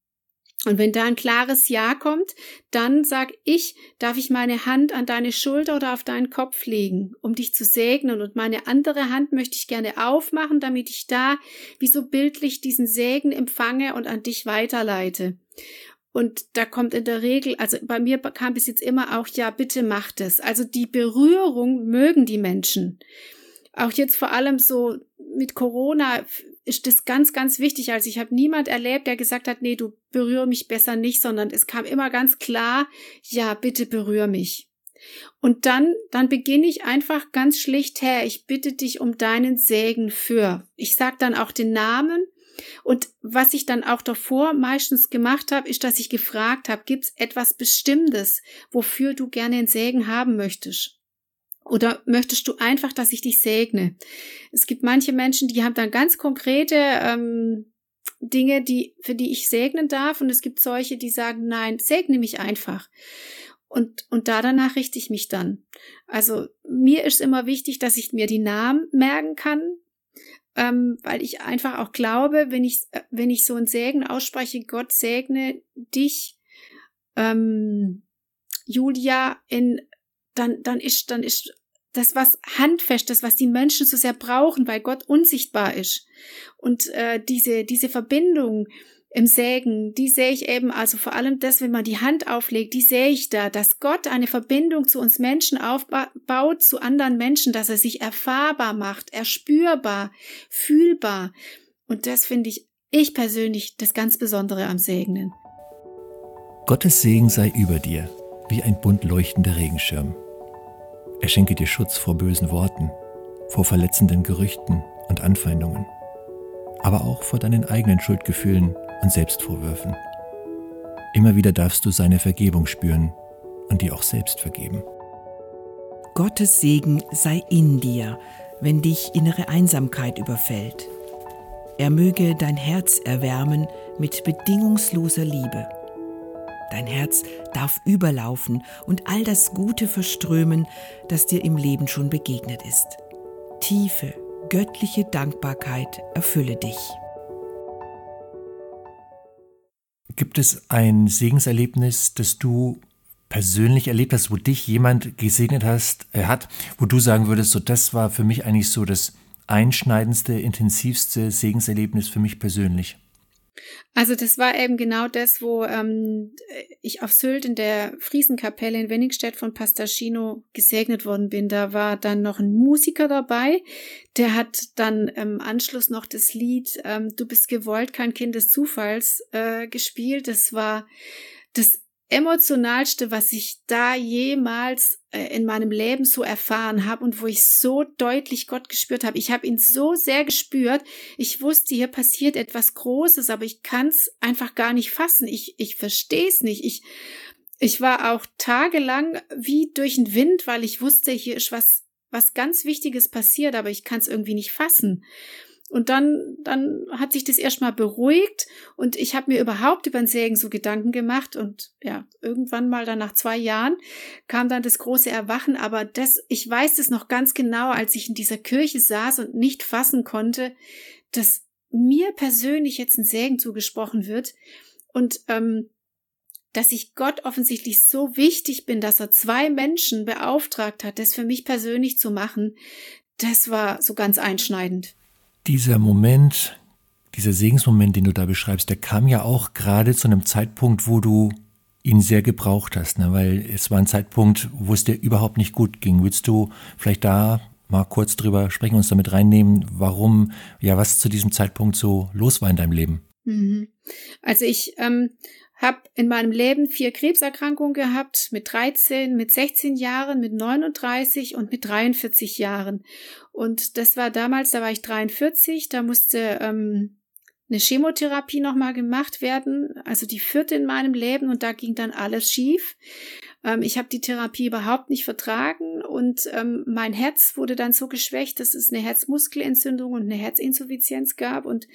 Und wenn da ein klares Ja kommt, dann sag ich, darf ich meine Hand an deine Schulter oder auf deinen Kopf legen, um dich zu segnen. Und meine andere Hand möchte ich gerne aufmachen, damit ich da wie so bildlich diesen Segen empfange und an dich weiterleite. Und da kommt in der Regel, also bei mir kam bis jetzt immer auch, ja, bitte macht es. Also die Berührung mögen die Menschen. Auch jetzt vor allem so mit Corona ist das ganz, ganz wichtig. Also ich habe niemand erlebt, der gesagt hat, nee, du berühre mich besser nicht, sondern es kam immer ganz klar, ja, bitte berühre mich. Und dann, dann beginne ich einfach ganz schlicht, Herr, ich bitte dich um deinen Segen für. Ich sag dann auch den Namen. Und was ich dann auch davor meistens gemacht habe, ist, dass ich gefragt habe, gibt's etwas Bestimmtes, wofür du gerne einen Segen haben möchtest? Oder möchtest du einfach, dass ich dich segne? Es gibt manche Menschen, die haben dann ganz konkrete ähm, Dinge, die, für die ich segnen darf. Und es gibt solche, die sagen, nein, segne mich einfach. Und, und da danach richte ich mich dann. Also mir ist immer wichtig, dass ich mir die Namen merken kann, ähm, weil ich einfach auch glaube, wenn ich, wenn ich so ein Segen ausspreche, Gott segne dich, ähm, Julia, in dann, dann ist, dann ist das was handfestes, was die Menschen so sehr brauchen, weil Gott unsichtbar ist. Und äh, diese diese Verbindung im Sägen, die sehe ich eben, also vor allem das, wenn man die Hand auflegt, die sehe ich da, dass Gott eine Verbindung zu uns Menschen aufbaut, zu anderen Menschen, dass er sich erfahrbar macht, erspürbar, fühlbar. Und das finde ich, ich persönlich, das ganz Besondere am Segnen. Gottes Segen sei über dir, wie ein bunt leuchtender Regenschirm. Er schenke dir Schutz vor bösen Worten, vor verletzenden Gerüchten und Anfeindungen, aber auch vor deinen eigenen Schuldgefühlen und Selbstvorwürfen. Immer wieder darfst du seine Vergebung spüren und dir auch selbst vergeben. Gottes Segen sei in dir, wenn dich innere Einsamkeit überfällt. Er möge dein Herz erwärmen mit bedingungsloser Liebe. Dein Herz darf überlaufen und all das Gute verströmen, das dir im Leben schon begegnet ist. Tiefe, göttliche Dankbarkeit erfülle dich. Gibt es ein Segenserlebnis, das du persönlich erlebt hast, wo dich jemand gesegnet hast, äh, hat, wo du sagen würdest, so das war für mich eigentlich so das einschneidendste, intensivste Segenserlebnis für mich persönlich? Also das war eben genau das, wo ähm, ich auf Sylt in der Friesenkapelle in Wenningstedt von Pastaschino gesegnet worden bin. Da war dann noch ein Musiker dabei, der hat dann im Anschluss noch das Lied ähm, Du bist gewollt, kein Kind des Zufalls äh, gespielt. Das war das emotionalste, was ich da jemals äh, in meinem Leben so erfahren habe und wo ich so deutlich Gott gespürt habe. Ich habe ihn so sehr gespürt. Ich wusste, hier passiert etwas Großes, aber ich kann es einfach gar nicht fassen. Ich, ich verstehe es nicht. Ich, ich war auch tagelang wie durch den Wind, weil ich wusste, hier ist was, was ganz Wichtiges passiert, aber ich kann es irgendwie nicht fassen. Und dann, dann hat sich das erstmal beruhigt und ich habe mir überhaupt über den Sägen so Gedanken gemacht und ja, irgendwann mal dann nach zwei Jahren kam dann das große Erwachen, aber das, ich weiß es noch ganz genau, als ich in dieser Kirche saß und nicht fassen konnte, dass mir persönlich jetzt ein Sägen zugesprochen wird und ähm, dass ich Gott offensichtlich so wichtig bin, dass er zwei Menschen beauftragt hat, das für mich persönlich zu machen, das war so ganz einschneidend. Dieser Moment, dieser Segensmoment, den du da beschreibst, der kam ja auch gerade zu einem Zeitpunkt, wo du ihn sehr gebraucht hast, ne? weil es war ein Zeitpunkt, wo es dir überhaupt nicht gut ging. Willst du vielleicht da mal kurz drüber sprechen, uns damit reinnehmen, warum, ja, was zu diesem Zeitpunkt so los war in deinem Leben? Mhm. Also ich ähm, habe in meinem Leben vier Krebserkrankungen gehabt, mit 13, mit 16 Jahren, mit 39 und mit 43 Jahren. Und das war damals, da war ich 43, da musste ähm, eine Chemotherapie nochmal gemacht werden, also die vierte in meinem Leben und da ging dann alles schief. Ähm, ich habe die Therapie überhaupt nicht vertragen und ähm, mein Herz wurde dann so geschwächt, dass es eine Herzmuskelentzündung und eine Herzinsuffizienz gab und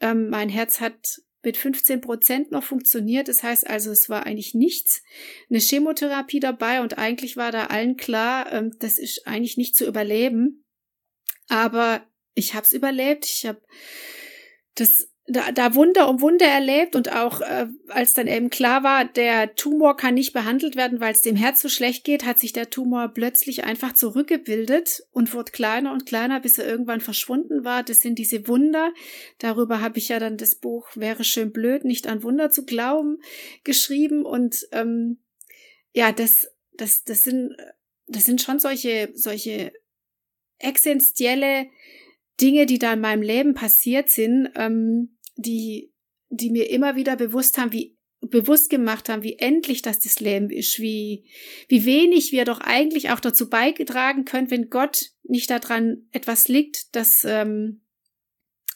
ähm, mein Herz hat mit 15 Prozent noch funktioniert. Das heißt also, es war eigentlich nichts. Eine Chemotherapie dabei und eigentlich war da allen klar, ähm, das ist eigentlich nicht zu überleben. Aber ich habe es überlebt. Ich habe das da, da Wunder um Wunder erlebt und auch äh, als dann eben klar war, der Tumor kann nicht behandelt werden, weil es dem Herz so schlecht geht, hat sich der Tumor plötzlich einfach zurückgebildet und wurde kleiner und kleiner, bis er irgendwann verschwunden war. Das sind diese Wunder. Darüber habe ich ja dann das Buch Wäre schön blöd, nicht an Wunder zu glauben, geschrieben. Und ähm, ja, das, das, das sind, das sind schon solche, solche essentielle Dinge, die da in meinem Leben passiert sind, ähm, die, die mir immer wieder bewusst haben, wie bewusst gemacht haben, wie endlich das das Leben ist, wie, wie wenig wir doch eigentlich auch dazu beigetragen können, wenn Gott nicht daran etwas liegt, dass, ähm,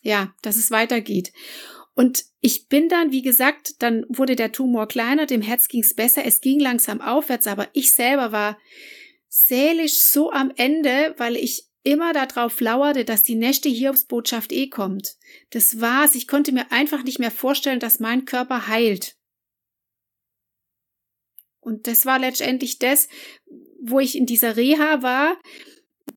ja, dass es weitergeht. Und ich bin dann, wie gesagt, dann wurde der Tumor kleiner, dem Herz ging es besser, es ging langsam aufwärts, aber ich selber war seelisch so am Ende, weil ich immer darauf lauerte, dass die nächste Hiobsbotschaft eh kommt. Das war's. Ich konnte mir einfach nicht mehr vorstellen, dass mein Körper heilt. Und das war letztendlich das, wo ich in dieser Reha war.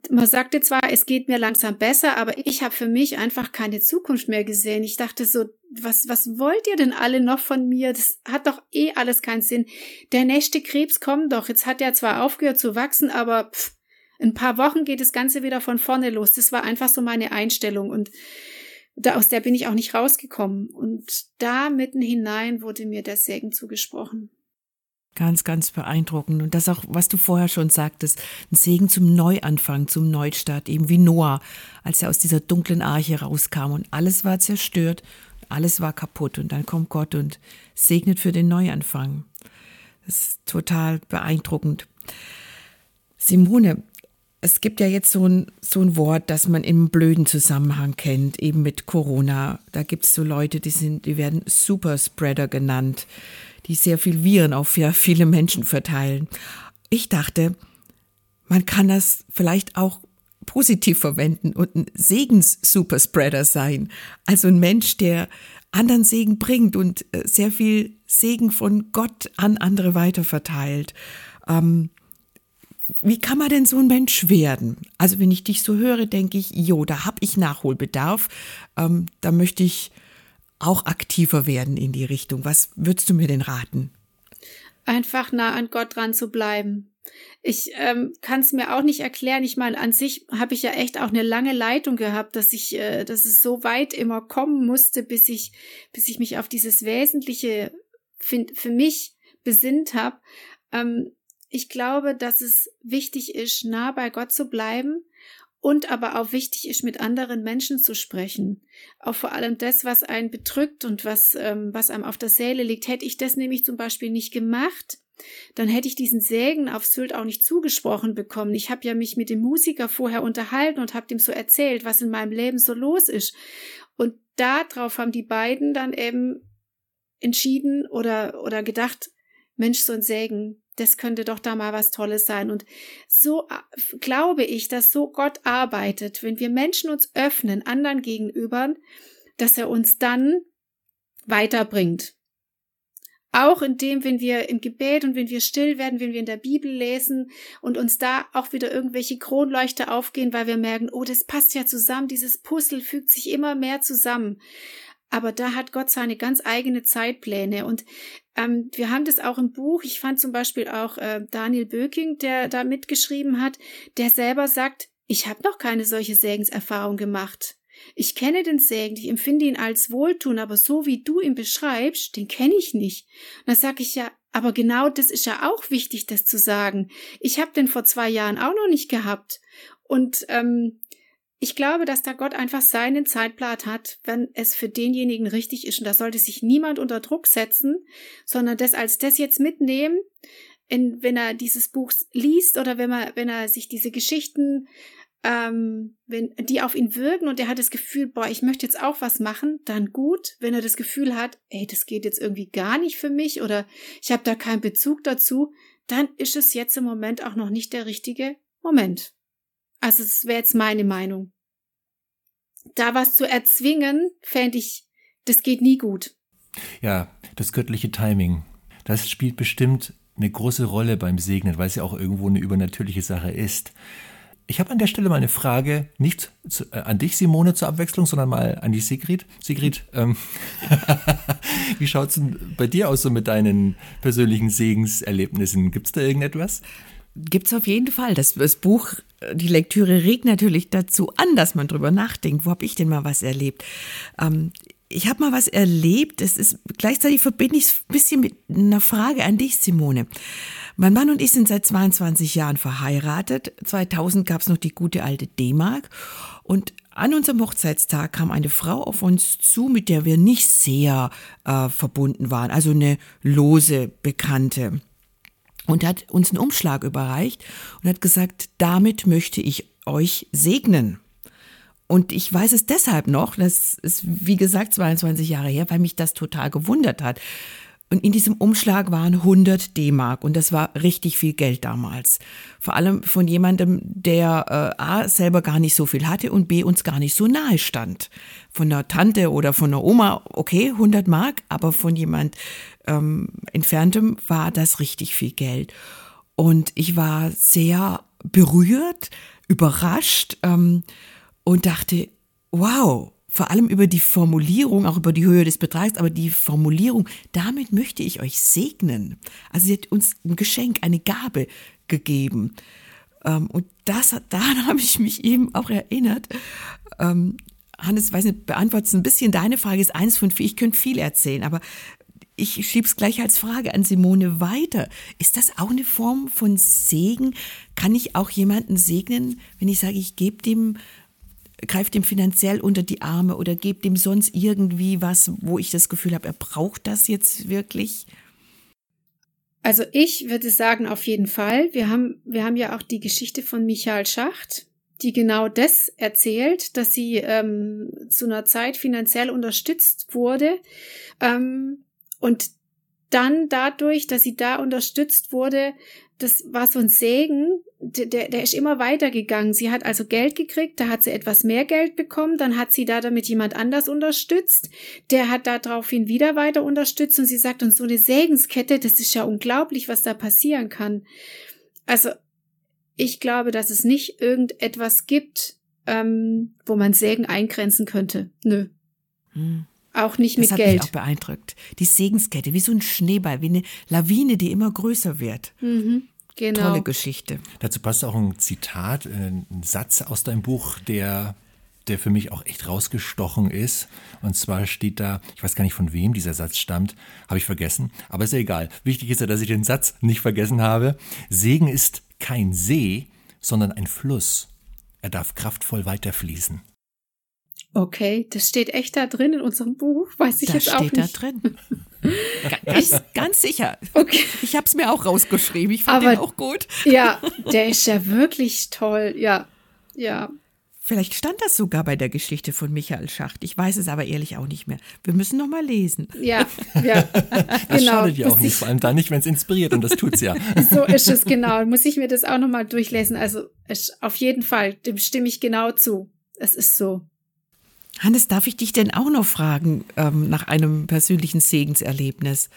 Man sagte zwar, es geht mir langsam besser, aber ich habe für mich einfach keine Zukunft mehr gesehen. Ich dachte so, was, was wollt ihr denn alle noch von mir? Das hat doch eh alles keinen Sinn. Der nächste Krebs kommt doch. Jetzt hat er zwar aufgehört zu wachsen, aber pff, ein paar Wochen geht das Ganze wieder von vorne los. Das war einfach so meine Einstellung und da, aus der bin ich auch nicht rausgekommen. Und da mitten hinein wurde mir der Segen zugesprochen. Ganz, ganz beeindruckend. Und das auch, was du vorher schon sagtest, ein Segen zum Neuanfang, zum Neustart, eben wie Noah, als er aus dieser dunklen Arche rauskam und alles war zerstört, alles war kaputt. Und dann kommt Gott und segnet für den Neuanfang. Das ist total beeindruckend. Simone, es gibt ja jetzt so ein, so ein Wort, das man im blöden Zusammenhang kennt, eben mit Corona. Da gibt es so Leute, die sind, die werden Superspreader genannt, die sehr viel Viren auf viele Menschen verteilen. Ich dachte, man kann das vielleicht auch positiv verwenden und ein Segens-Superspreader sein. Also ein Mensch, der anderen Segen bringt und äh, sehr viel Segen von Gott an andere weiterverteilt. Ähm, wie kann man denn so ein Mensch werden? Also wenn ich dich so höre, denke ich, jo, da habe ich Nachholbedarf. Ähm, da möchte ich auch aktiver werden in die Richtung. Was würdest du mir denn raten? Einfach nah an Gott dran zu bleiben. Ich ähm, kann es mir auch nicht erklären. Ich meine, an sich habe ich ja echt auch eine lange Leitung gehabt, dass ich, äh, dass es so weit immer kommen musste, bis ich, bis ich mich auf dieses Wesentliche für, für mich besinnt habe. Ähm, ich glaube, dass es wichtig ist, nah bei Gott zu bleiben und aber auch wichtig ist, mit anderen Menschen zu sprechen. Auch vor allem das, was einen bedrückt und was, ähm, was einem auf der Seele liegt. Hätte ich das nämlich zum Beispiel nicht gemacht, dann hätte ich diesen Segen auf Sylt auch nicht zugesprochen bekommen. Ich habe ja mich mit dem Musiker vorher unterhalten und habe dem so erzählt, was in meinem Leben so los ist. Und darauf haben die beiden dann eben entschieden oder, oder gedacht, Mensch, so ein Segen, das könnte doch da mal was Tolles sein. Und so äh, glaube ich, dass so Gott arbeitet, wenn wir Menschen uns öffnen, anderen gegenüber, dass er uns dann weiterbringt. Auch indem, wenn wir im Gebet und wenn wir still werden, wenn wir in der Bibel lesen und uns da auch wieder irgendwelche Kronleuchter aufgehen, weil wir merken, oh, das passt ja zusammen, dieses Puzzle fügt sich immer mehr zusammen. Aber da hat Gott seine ganz eigene Zeitpläne. Und ähm, wir haben das auch im Buch. Ich fand zum Beispiel auch äh, Daniel Böking, der da mitgeschrieben hat, der selber sagt, ich habe noch keine solche Segenserfahrung gemacht. Ich kenne den Segen, ich empfinde ihn als Wohltun, aber so wie du ihn beschreibst, den kenne ich nicht. Und da sage ich ja, aber genau das ist ja auch wichtig, das zu sagen. Ich habe den vor zwei Jahren auch noch nicht gehabt. Und ähm, ich glaube, dass da Gott einfach seinen Zeitplan hat, wenn es für denjenigen richtig ist. Und da sollte sich niemand unter Druck setzen, sondern das als das jetzt mitnehmen, in, wenn er dieses Buch liest oder wenn er, wenn er sich diese Geschichten, ähm, wenn die auf ihn wirken und er hat das Gefühl, boah, ich möchte jetzt auch was machen, dann gut. Wenn er das Gefühl hat, ey, das geht jetzt irgendwie gar nicht für mich oder ich habe da keinen Bezug dazu, dann ist es jetzt im Moment auch noch nicht der richtige Moment. Also das wäre jetzt meine Meinung. Da was zu erzwingen, fände ich, das geht nie gut. Ja, das göttliche Timing. Das spielt bestimmt eine große Rolle beim Segnen, weil es ja auch irgendwo eine übernatürliche Sache ist. Ich habe an der Stelle mal eine Frage, nicht zu, äh, an dich, Simone, zur Abwechslung, sondern mal an die Sigrid. Sigrid, ähm, wie schaut es denn bei dir aus so mit deinen persönlichen Segenserlebnissen? Gibt es da irgendetwas? Gibt es auf jeden Fall. Das, das Buch, die Lektüre regt natürlich dazu an, dass man drüber nachdenkt. Wo habe ich denn mal was erlebt? Ähm, ich habe mal was erlebt. Es ist gleichzeitig verbinde ich es ein bisschen mit einer Frage an dich, Simone. Mein Mann und ich sind seit 22 Jahren verheiratet. 2000 gab es noch die gute alte D-Mark und an unserem Hochzeitstag kam eine Frau auf uns zu, mit der wir nicht sehr äh, verbunden waren, also eine lose Bekannte und hat uns einen Umschlag überreicht und hat gesagt, damit möchte ich euch segnen. Und ich weiß es deshalb noch, das ist wie gesagt 22 Jahre her, weil mich das total gewundert hat. Und in diesem Umschlag waren 100 D-Mark und das war richtig viel Geld damals. Vor allem von jemandem, der äh, A selber gar nicht so viel hatte und B uns gar nicht so nahe stand. Von der Tante oder von der Oma, okay, 100 Mark, aber von jemand ähm, entferntem war das richtig viel Geld. Und ich war sehr berührt, überrascht ähm, und dachte, wow, vor allem über die Formulierung, auch über die Höhe des Betrags, aber die Formulierung, damit möchte ich euch segnen. Also sie hat uns ein Geschenk, eine Gabe gegeben. Ähm, und das, daran habe ich mich eben auch erinnert. Ähm, Hannes, weiß nicht, beantwortet ein bisschen deine Frage, ist eins von vier. Ich könnte viel erzählen, aber ich schiebe es gleich als Frage an Simone weiter. Ist das auch eine Form von Segen? Kann ich auch jemanden segnen, wenn ich sage, ich gebe dem greift ihm finanziell unter die Arme oder gebt ihm sonst irgendwie was, wo ich das Gefühl habe, er braucht das jetzt wirklich? Also ich würde sagen, auf jeden Fall. Wir haben, wir haben ja auch die Geschichte von Michael Schacht, die genau das erzählt, dass sie ähm, zu einer Zeit finanziell unterstützt wurde. Ähm, und dann dadurch, dass sie da unterstützt wurde, das war so ein Segen, der, der ist immer weitergegangen. Sie hat also Geld gekriegt, da hat sie etwas mehr Geld bekommen, dann hat sie da damit jemand anders unterstützt, der hat daraufhin wieder weiter unterstützt und sie sagt, und so eine Segenskette, das ist ja unglaublich, was da passieren kann. Also ich glaube, dass es nicht irgendetwas gibt, ähm, wo man Segen eingrenzen könnte. Nö. Hm. Auch nicht das mit Geld. Das hat mich auch beeindruckt. Die Segenskette, wie so ein Schneeball, wie eine Lawine, die immer größer wird. Mhm. Genau. Tolle Geschichte. Dazu passt auch ein Zitat, äh, ein Satz aus deinem Buch, der der für mich auch echt rausgestochen ist. Und zwar steht da, ich weiß gar nicht von wem dieser Satz stammt, habe ich vergessen, aber ist ja egal. Wichtig ist ja, dass ich den Satz nicht vergessen habe. Segen ist kein See, sondern ein Fluss. Er darf kraftvoll weiterfließen. Okay, das steht echt da drin in unserem Buch, weiß ich das jetzt auch nicht. Das steht da drin. ganz, ganz sicher. Okay. Ich habe es mir auch rausgeschrieben. Ich fand Aber, den auch gut. Ja, der ist ja wirklich toll. Ja, ja. Vielleicht stand das sogar bei der Geschichte von Michael Schacht. Ich weiß es aber ehrlich auch nicht mehr. Wir müssen noch mal lesen. Ja, ja. das genau. schadet ja auch nicht, vor allem dann nicht, wenn es inspiriert und das tut's ja. so ist es genau. Muss ich mir das auch noch mal durchlesen. Also auf jeden Fall, dem stimme ich genau zu. Es ist so. Hannes, darf ich dich denn auch noch fragen ähm, nach einem persönlichen Segenserlebnis?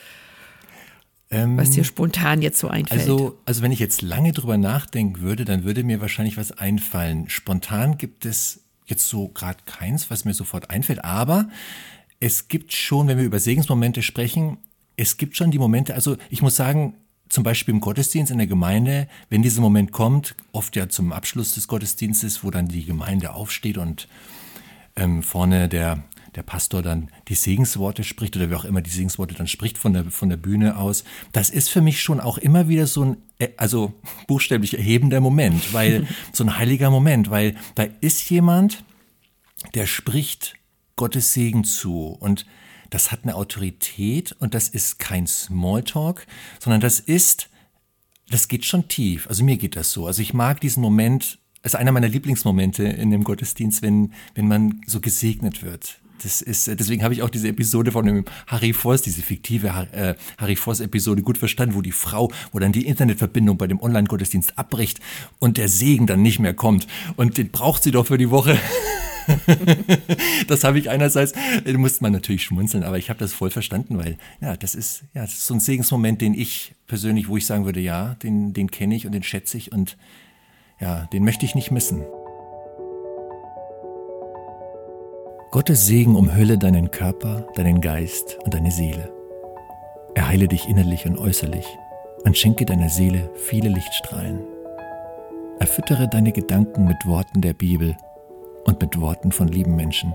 Ähm, was dir spontan jetzt so einfällt. Also, also wenn ich jetzt lange drüber nachdenken würde, dann würde mir wahrscheinlich was einfallen. Spontan gibt es jetzt so gerade keins, was mir sofort einfällt, aber es gibt schon, wenn wir über Segensmomente sprechen, es gibt schon die Momente, also ich muss sagen, zum Beispiel im Gottesdienst in der Gemeinde, wenn dieser Moment kommt, oft ja zum Abschluss des Gottesdienstes, wo dann die Gemeinde aufsteht und ähm, vorne der, der Pastor dann die Segensworte spricht oder wer auch immer die Segensworte dann spricht von der, von der Bühne aus, das ist für mich schon auch immer wieder so ein, äh, also buchstäblich erhebender Moment, weil so ein heiliger Moment, weil da ist jemand, der spricht Gottes Segen zu und das hat eine Autorität und das ist kein Smalltalk, sondern das ist, das geht schon tief. Also mir geht das so. Also ich mag diesen Moment, ist einer meiner Lieblingsmomente in dem Gottesdienst, wenn, wenn man so gesegnet wird. Das ist, deswegen habe ich auch diese Episode von dem Harry Voss, diese fiktive äh, Harry Voss-Episode gut verstanden, wo die Frau, wo dann die Internetverbindung bei dem Online-Gottesdienst abbricht und der Segen dann nicht mehr kommt. Und den braucht sie doch für die Woche. das habe ich einerseits, da musste man natürlich schmunzeln, aber ich habe das voll verstanden, weil ja, das ist, ja, das ist so ein Segensmoment, den ich persönlich, wo ich sagen würde, ja, den, den kenne ich und den schätze ich und ja, den möchte ich nicht missen. Gottes Segen umhülle deinen Körper, deinen Geist und deine Seele. Er heile dich innerlich und äußerlich und schenke deiner Seele viele Lichtstrahlen. Erfüttere deine Gedanken mit Worten der Bibel und mit Worten von lieben Menschen.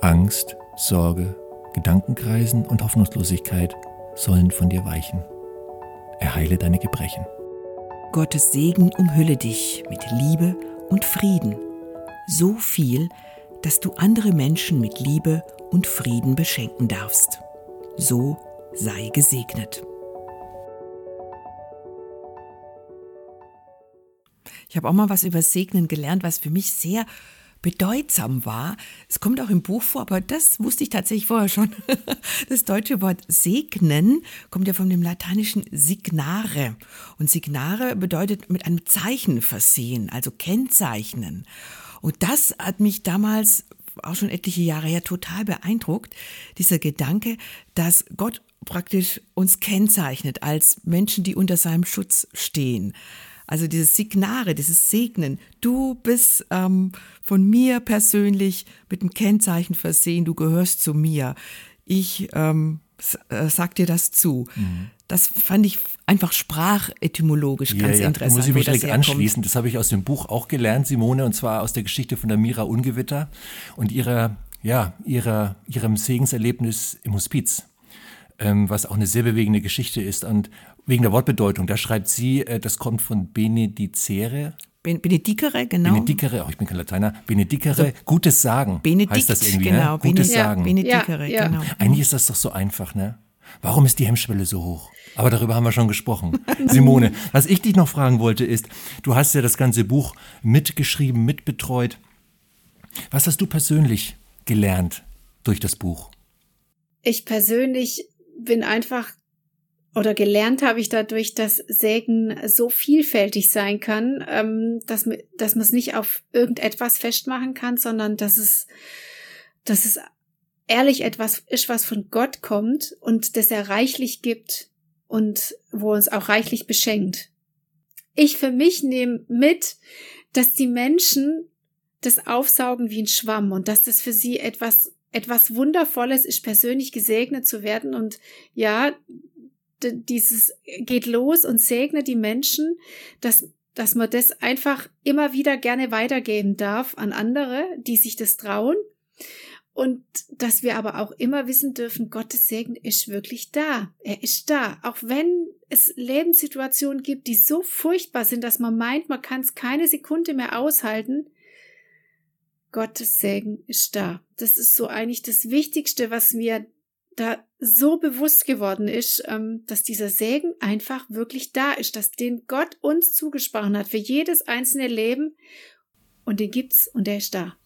Angst, Sorge, Gedankenkreisen und Hoffnungslosigkeit sollen von dir weichen. Erheile deine Gebrechen. Gottes Segen umhülle dich mit Liebe und Frieden. So viel, dass du andere Menschen mit Liebe und Frieden beschenken darfst. So sei gesegnet. Ich habe auch mal was über Segnen gelernt, was für mich sehr bedeutsam war. Es kommt auch im Buch vor, aber das wusste ich tatsächlich vorher schon. Das deutsche Wort segnen kommt ja von dem lateinischen signare. Und signare bedeutet mit einem Zeichen versehen, also kennzeichnen. Und das hat mich damals auch schon etliche Jahre her total beeindruckt, dieser Gedanke, dass Gott praktisch uns kennzeichnet als Menschen, die unter seinem Schutz stehen. Also dieses Signare, dieses Segnen. Du bist ähm, von mir persönlich mit einem Kennzeichen versehen, du gehörst zu mir. Ich ähm, äh, sag dir das zu. Mhm. Das fand ich einfach sprachetymologisch ja, ganz ja. interessant. Da muss ich mich direkt anschließen. Das habe ich aus dem Buch auch gelernt, Simone, und zwar aus der Geschichte von der Mira Ungewitter und ihrer, ja, ihrer, ihrem Segenserlebnis im Hospiz ähm, was auch eine sehr bewegende Geschichte ist. Und wegen der Wortbedeutung, da schreibt sie, äh, das kommt von Benedicere. Benedicere, genau. Benedicere, oh, ich bin kein Lateiner. Benedicere, also, Gutes Sagen. Benedikt, heißt das irgendwie, genau. Ne? Gutes ja, Sagen. Benedicere, ja, genau. Eigentlich ist das doch so einfach, ne? Warum ist die Hemmschwelle so hoch? Aber darüber haben wir schon gesprochen. Simone, was ich dich noch fragen wollte ist, du hast ja das ganze Buch mitgeschrieben, mitbetreut. Was hast du persönlich gelernt durch das Buch? Ich persönlich bin einfach oder gelernt habe ich dadurch, dass Sägen so vielfältig sein kann, ähm, dass, dass man es nicht auf irgendetwas festmachen kann, sondern dass es, dass es ehrlich etwas ist, was von Gott kommt und das er reichlich gibt und wo uns auch reichlich beschenkt. Ich für mich nehme mit, dass die Menschen das aufsaugen wie ein Schwamm und dass das für sie etwas etwas Wundervolles ist, persönlich gesegnet zu werden. Und ja, dieses geht los und segnet die Menschen, dass, dass man das einfach immer wieder gerne weitergeben darf an andere, die sich das trauen. Und dass wir aber auch immer wissen dürfen, Gottes Segen ist wirklich da. Er ist da. Auch wenn es Lebenssituationen gibt, die so furchtbar sind, dass man meint, man kann es keine Sekunde mehr aushalten, Gottes Segen ist da. Das ist so eigentlich das Wichtigste, was mir da so bewusst geworden ist, ähm, dass dieser Segen einfach wirklich da ist, dass den Gott uns zugesprochen hat für jedes einzelne Leben und den gibt's und der ist da.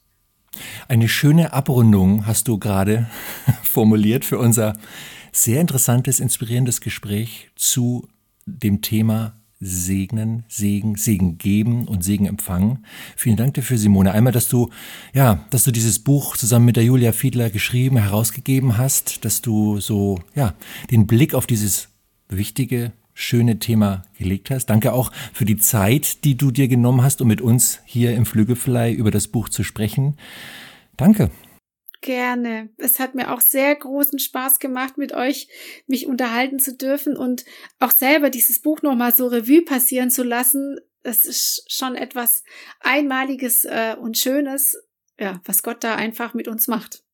Eine schöne Abrundung hast du gerade formuliert für unser sehr interessantes, inspirierendes Gespräch zu dem Thema segnen, Segen, Segen geben und Segen empfangen. Vielen Dank dafür, Simone. Einmal, dass du, ja, dass du dieses Buch zusammen mit der Julia Fiedler geschrieben, herausgegeben hast, dass du so, ja, den Blick auf dieses wichtige, schöne Thema gelegt hast. Danke auch für die Zeit, die du dir genommen hast, um mit uns hier im Flügelfly über das Buch zu sprechen. Danke. Gerne. Es hat mir auch sehr großen Spaß gemacht, mit euch mich unterhalten zu dürfen und auch selber dieses Buch nochmal so Revue passieren zu lassen. Es ist schon etwas Einmaliges äh, und Schönes, ja, was Gott da einfach mit uns macht.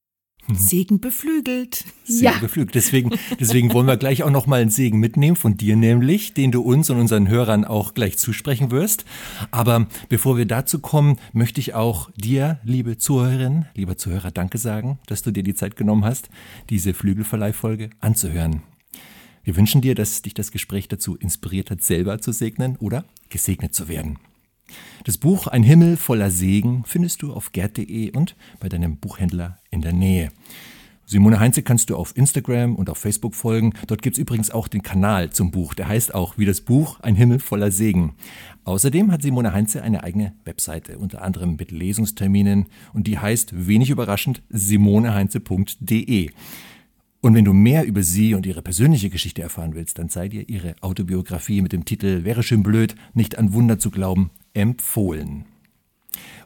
Mhm. Segen beflügelt. Segen ja. beflügelt. Deswegen, deswegen wollen wir gleich auch noch mal einen Segen mitnehmen von dir nämlich, den du uns und unseren Hörern auch gleich zusprechen wirst. Aber bevor wir dazu kommen, möchte ich auch dir, liebe Zuhörerin, lieber Zuhörer, Danke sagen, dass du dir die Zeit genommen hast, diese Flügelverleihfolge anzuhören. Wir wünschen dir, dass dich das Gespräch dazu inspiriert hat, selber zu segnen oder gesegnet zu werden. Das Buch Ein Himmel voller Segen findest du auf gerd.de und bei deinem Buchhändler in der Nähe. Simone Heinze kannst du auf Instagram und auf Facebook folgen. Dort gibt es übrigens auch den Kanal zum Buch. Der heißt auch wie das Buch Ein Himmel voller Segen. Außerdem hat Simone Heinze eine eigene Webseite, unter anderem mit Lesungsterminen und die heißt, wenig überraschend, simoneheinze.de. Und wenn du mehr über sie und ihre persönliche Geschichte erfahren willst, dann sei dir ihre Autobiografie mit dem Titel Wäre schön blöd, nicht an Wunder zu glauben, empfohlen.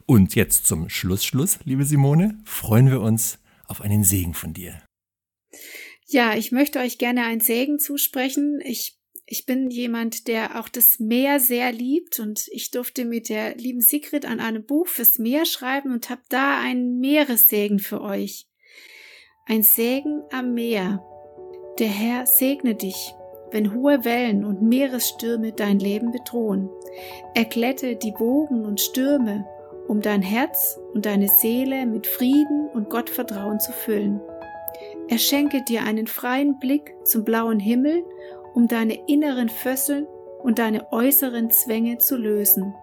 Und jetzt zum Schlussschluss, liebe Simone, freuen wir uns auf einen Segen von dir. Ja, ich möchte euch gerne einen Segen zusprechen. Ich, ich bin jemand, der auch das Meer sehr liebt und ich durfte mit der lieben Sigrid an einem Buch fürs Meer schreiben und habe da einen Meeressegen für euch. Ein Segen am Meer. Der Herr segne dich wenn hohe Wellen und Meeresstürme dein Leben bedrohen. Erglätte die Wogen und Stürme, um dein Herz und deine Seele mit Frieden und Gottvertrauen zu füllen. Er schenke dir einen freien Blick zum blauen Himmel, um deine inneren Fösseln und deine äußeren Zwänge zu lösen.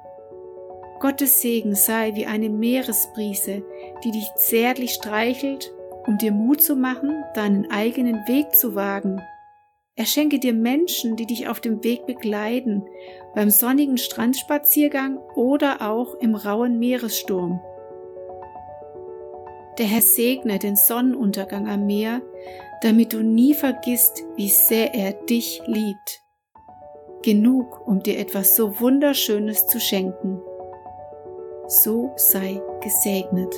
Gottes Segen sei wie eine Meeresbrise, die dich zärtlich streichelt, um dir Mut zu machen, deinen eigenen Weg zu wagen er schenke dir Menschen, die dich auf dem Weg begleiten, beim sonnigen Strandspaziergang oder auch im rauen Meeressturm. Der Herr segne den Sonnenuntergang am Meer, damit du nie vergisst, wie sehr er dich liebt. Genug, um dir etwas so Wunderschönes zu schenken. So sei gesegnet.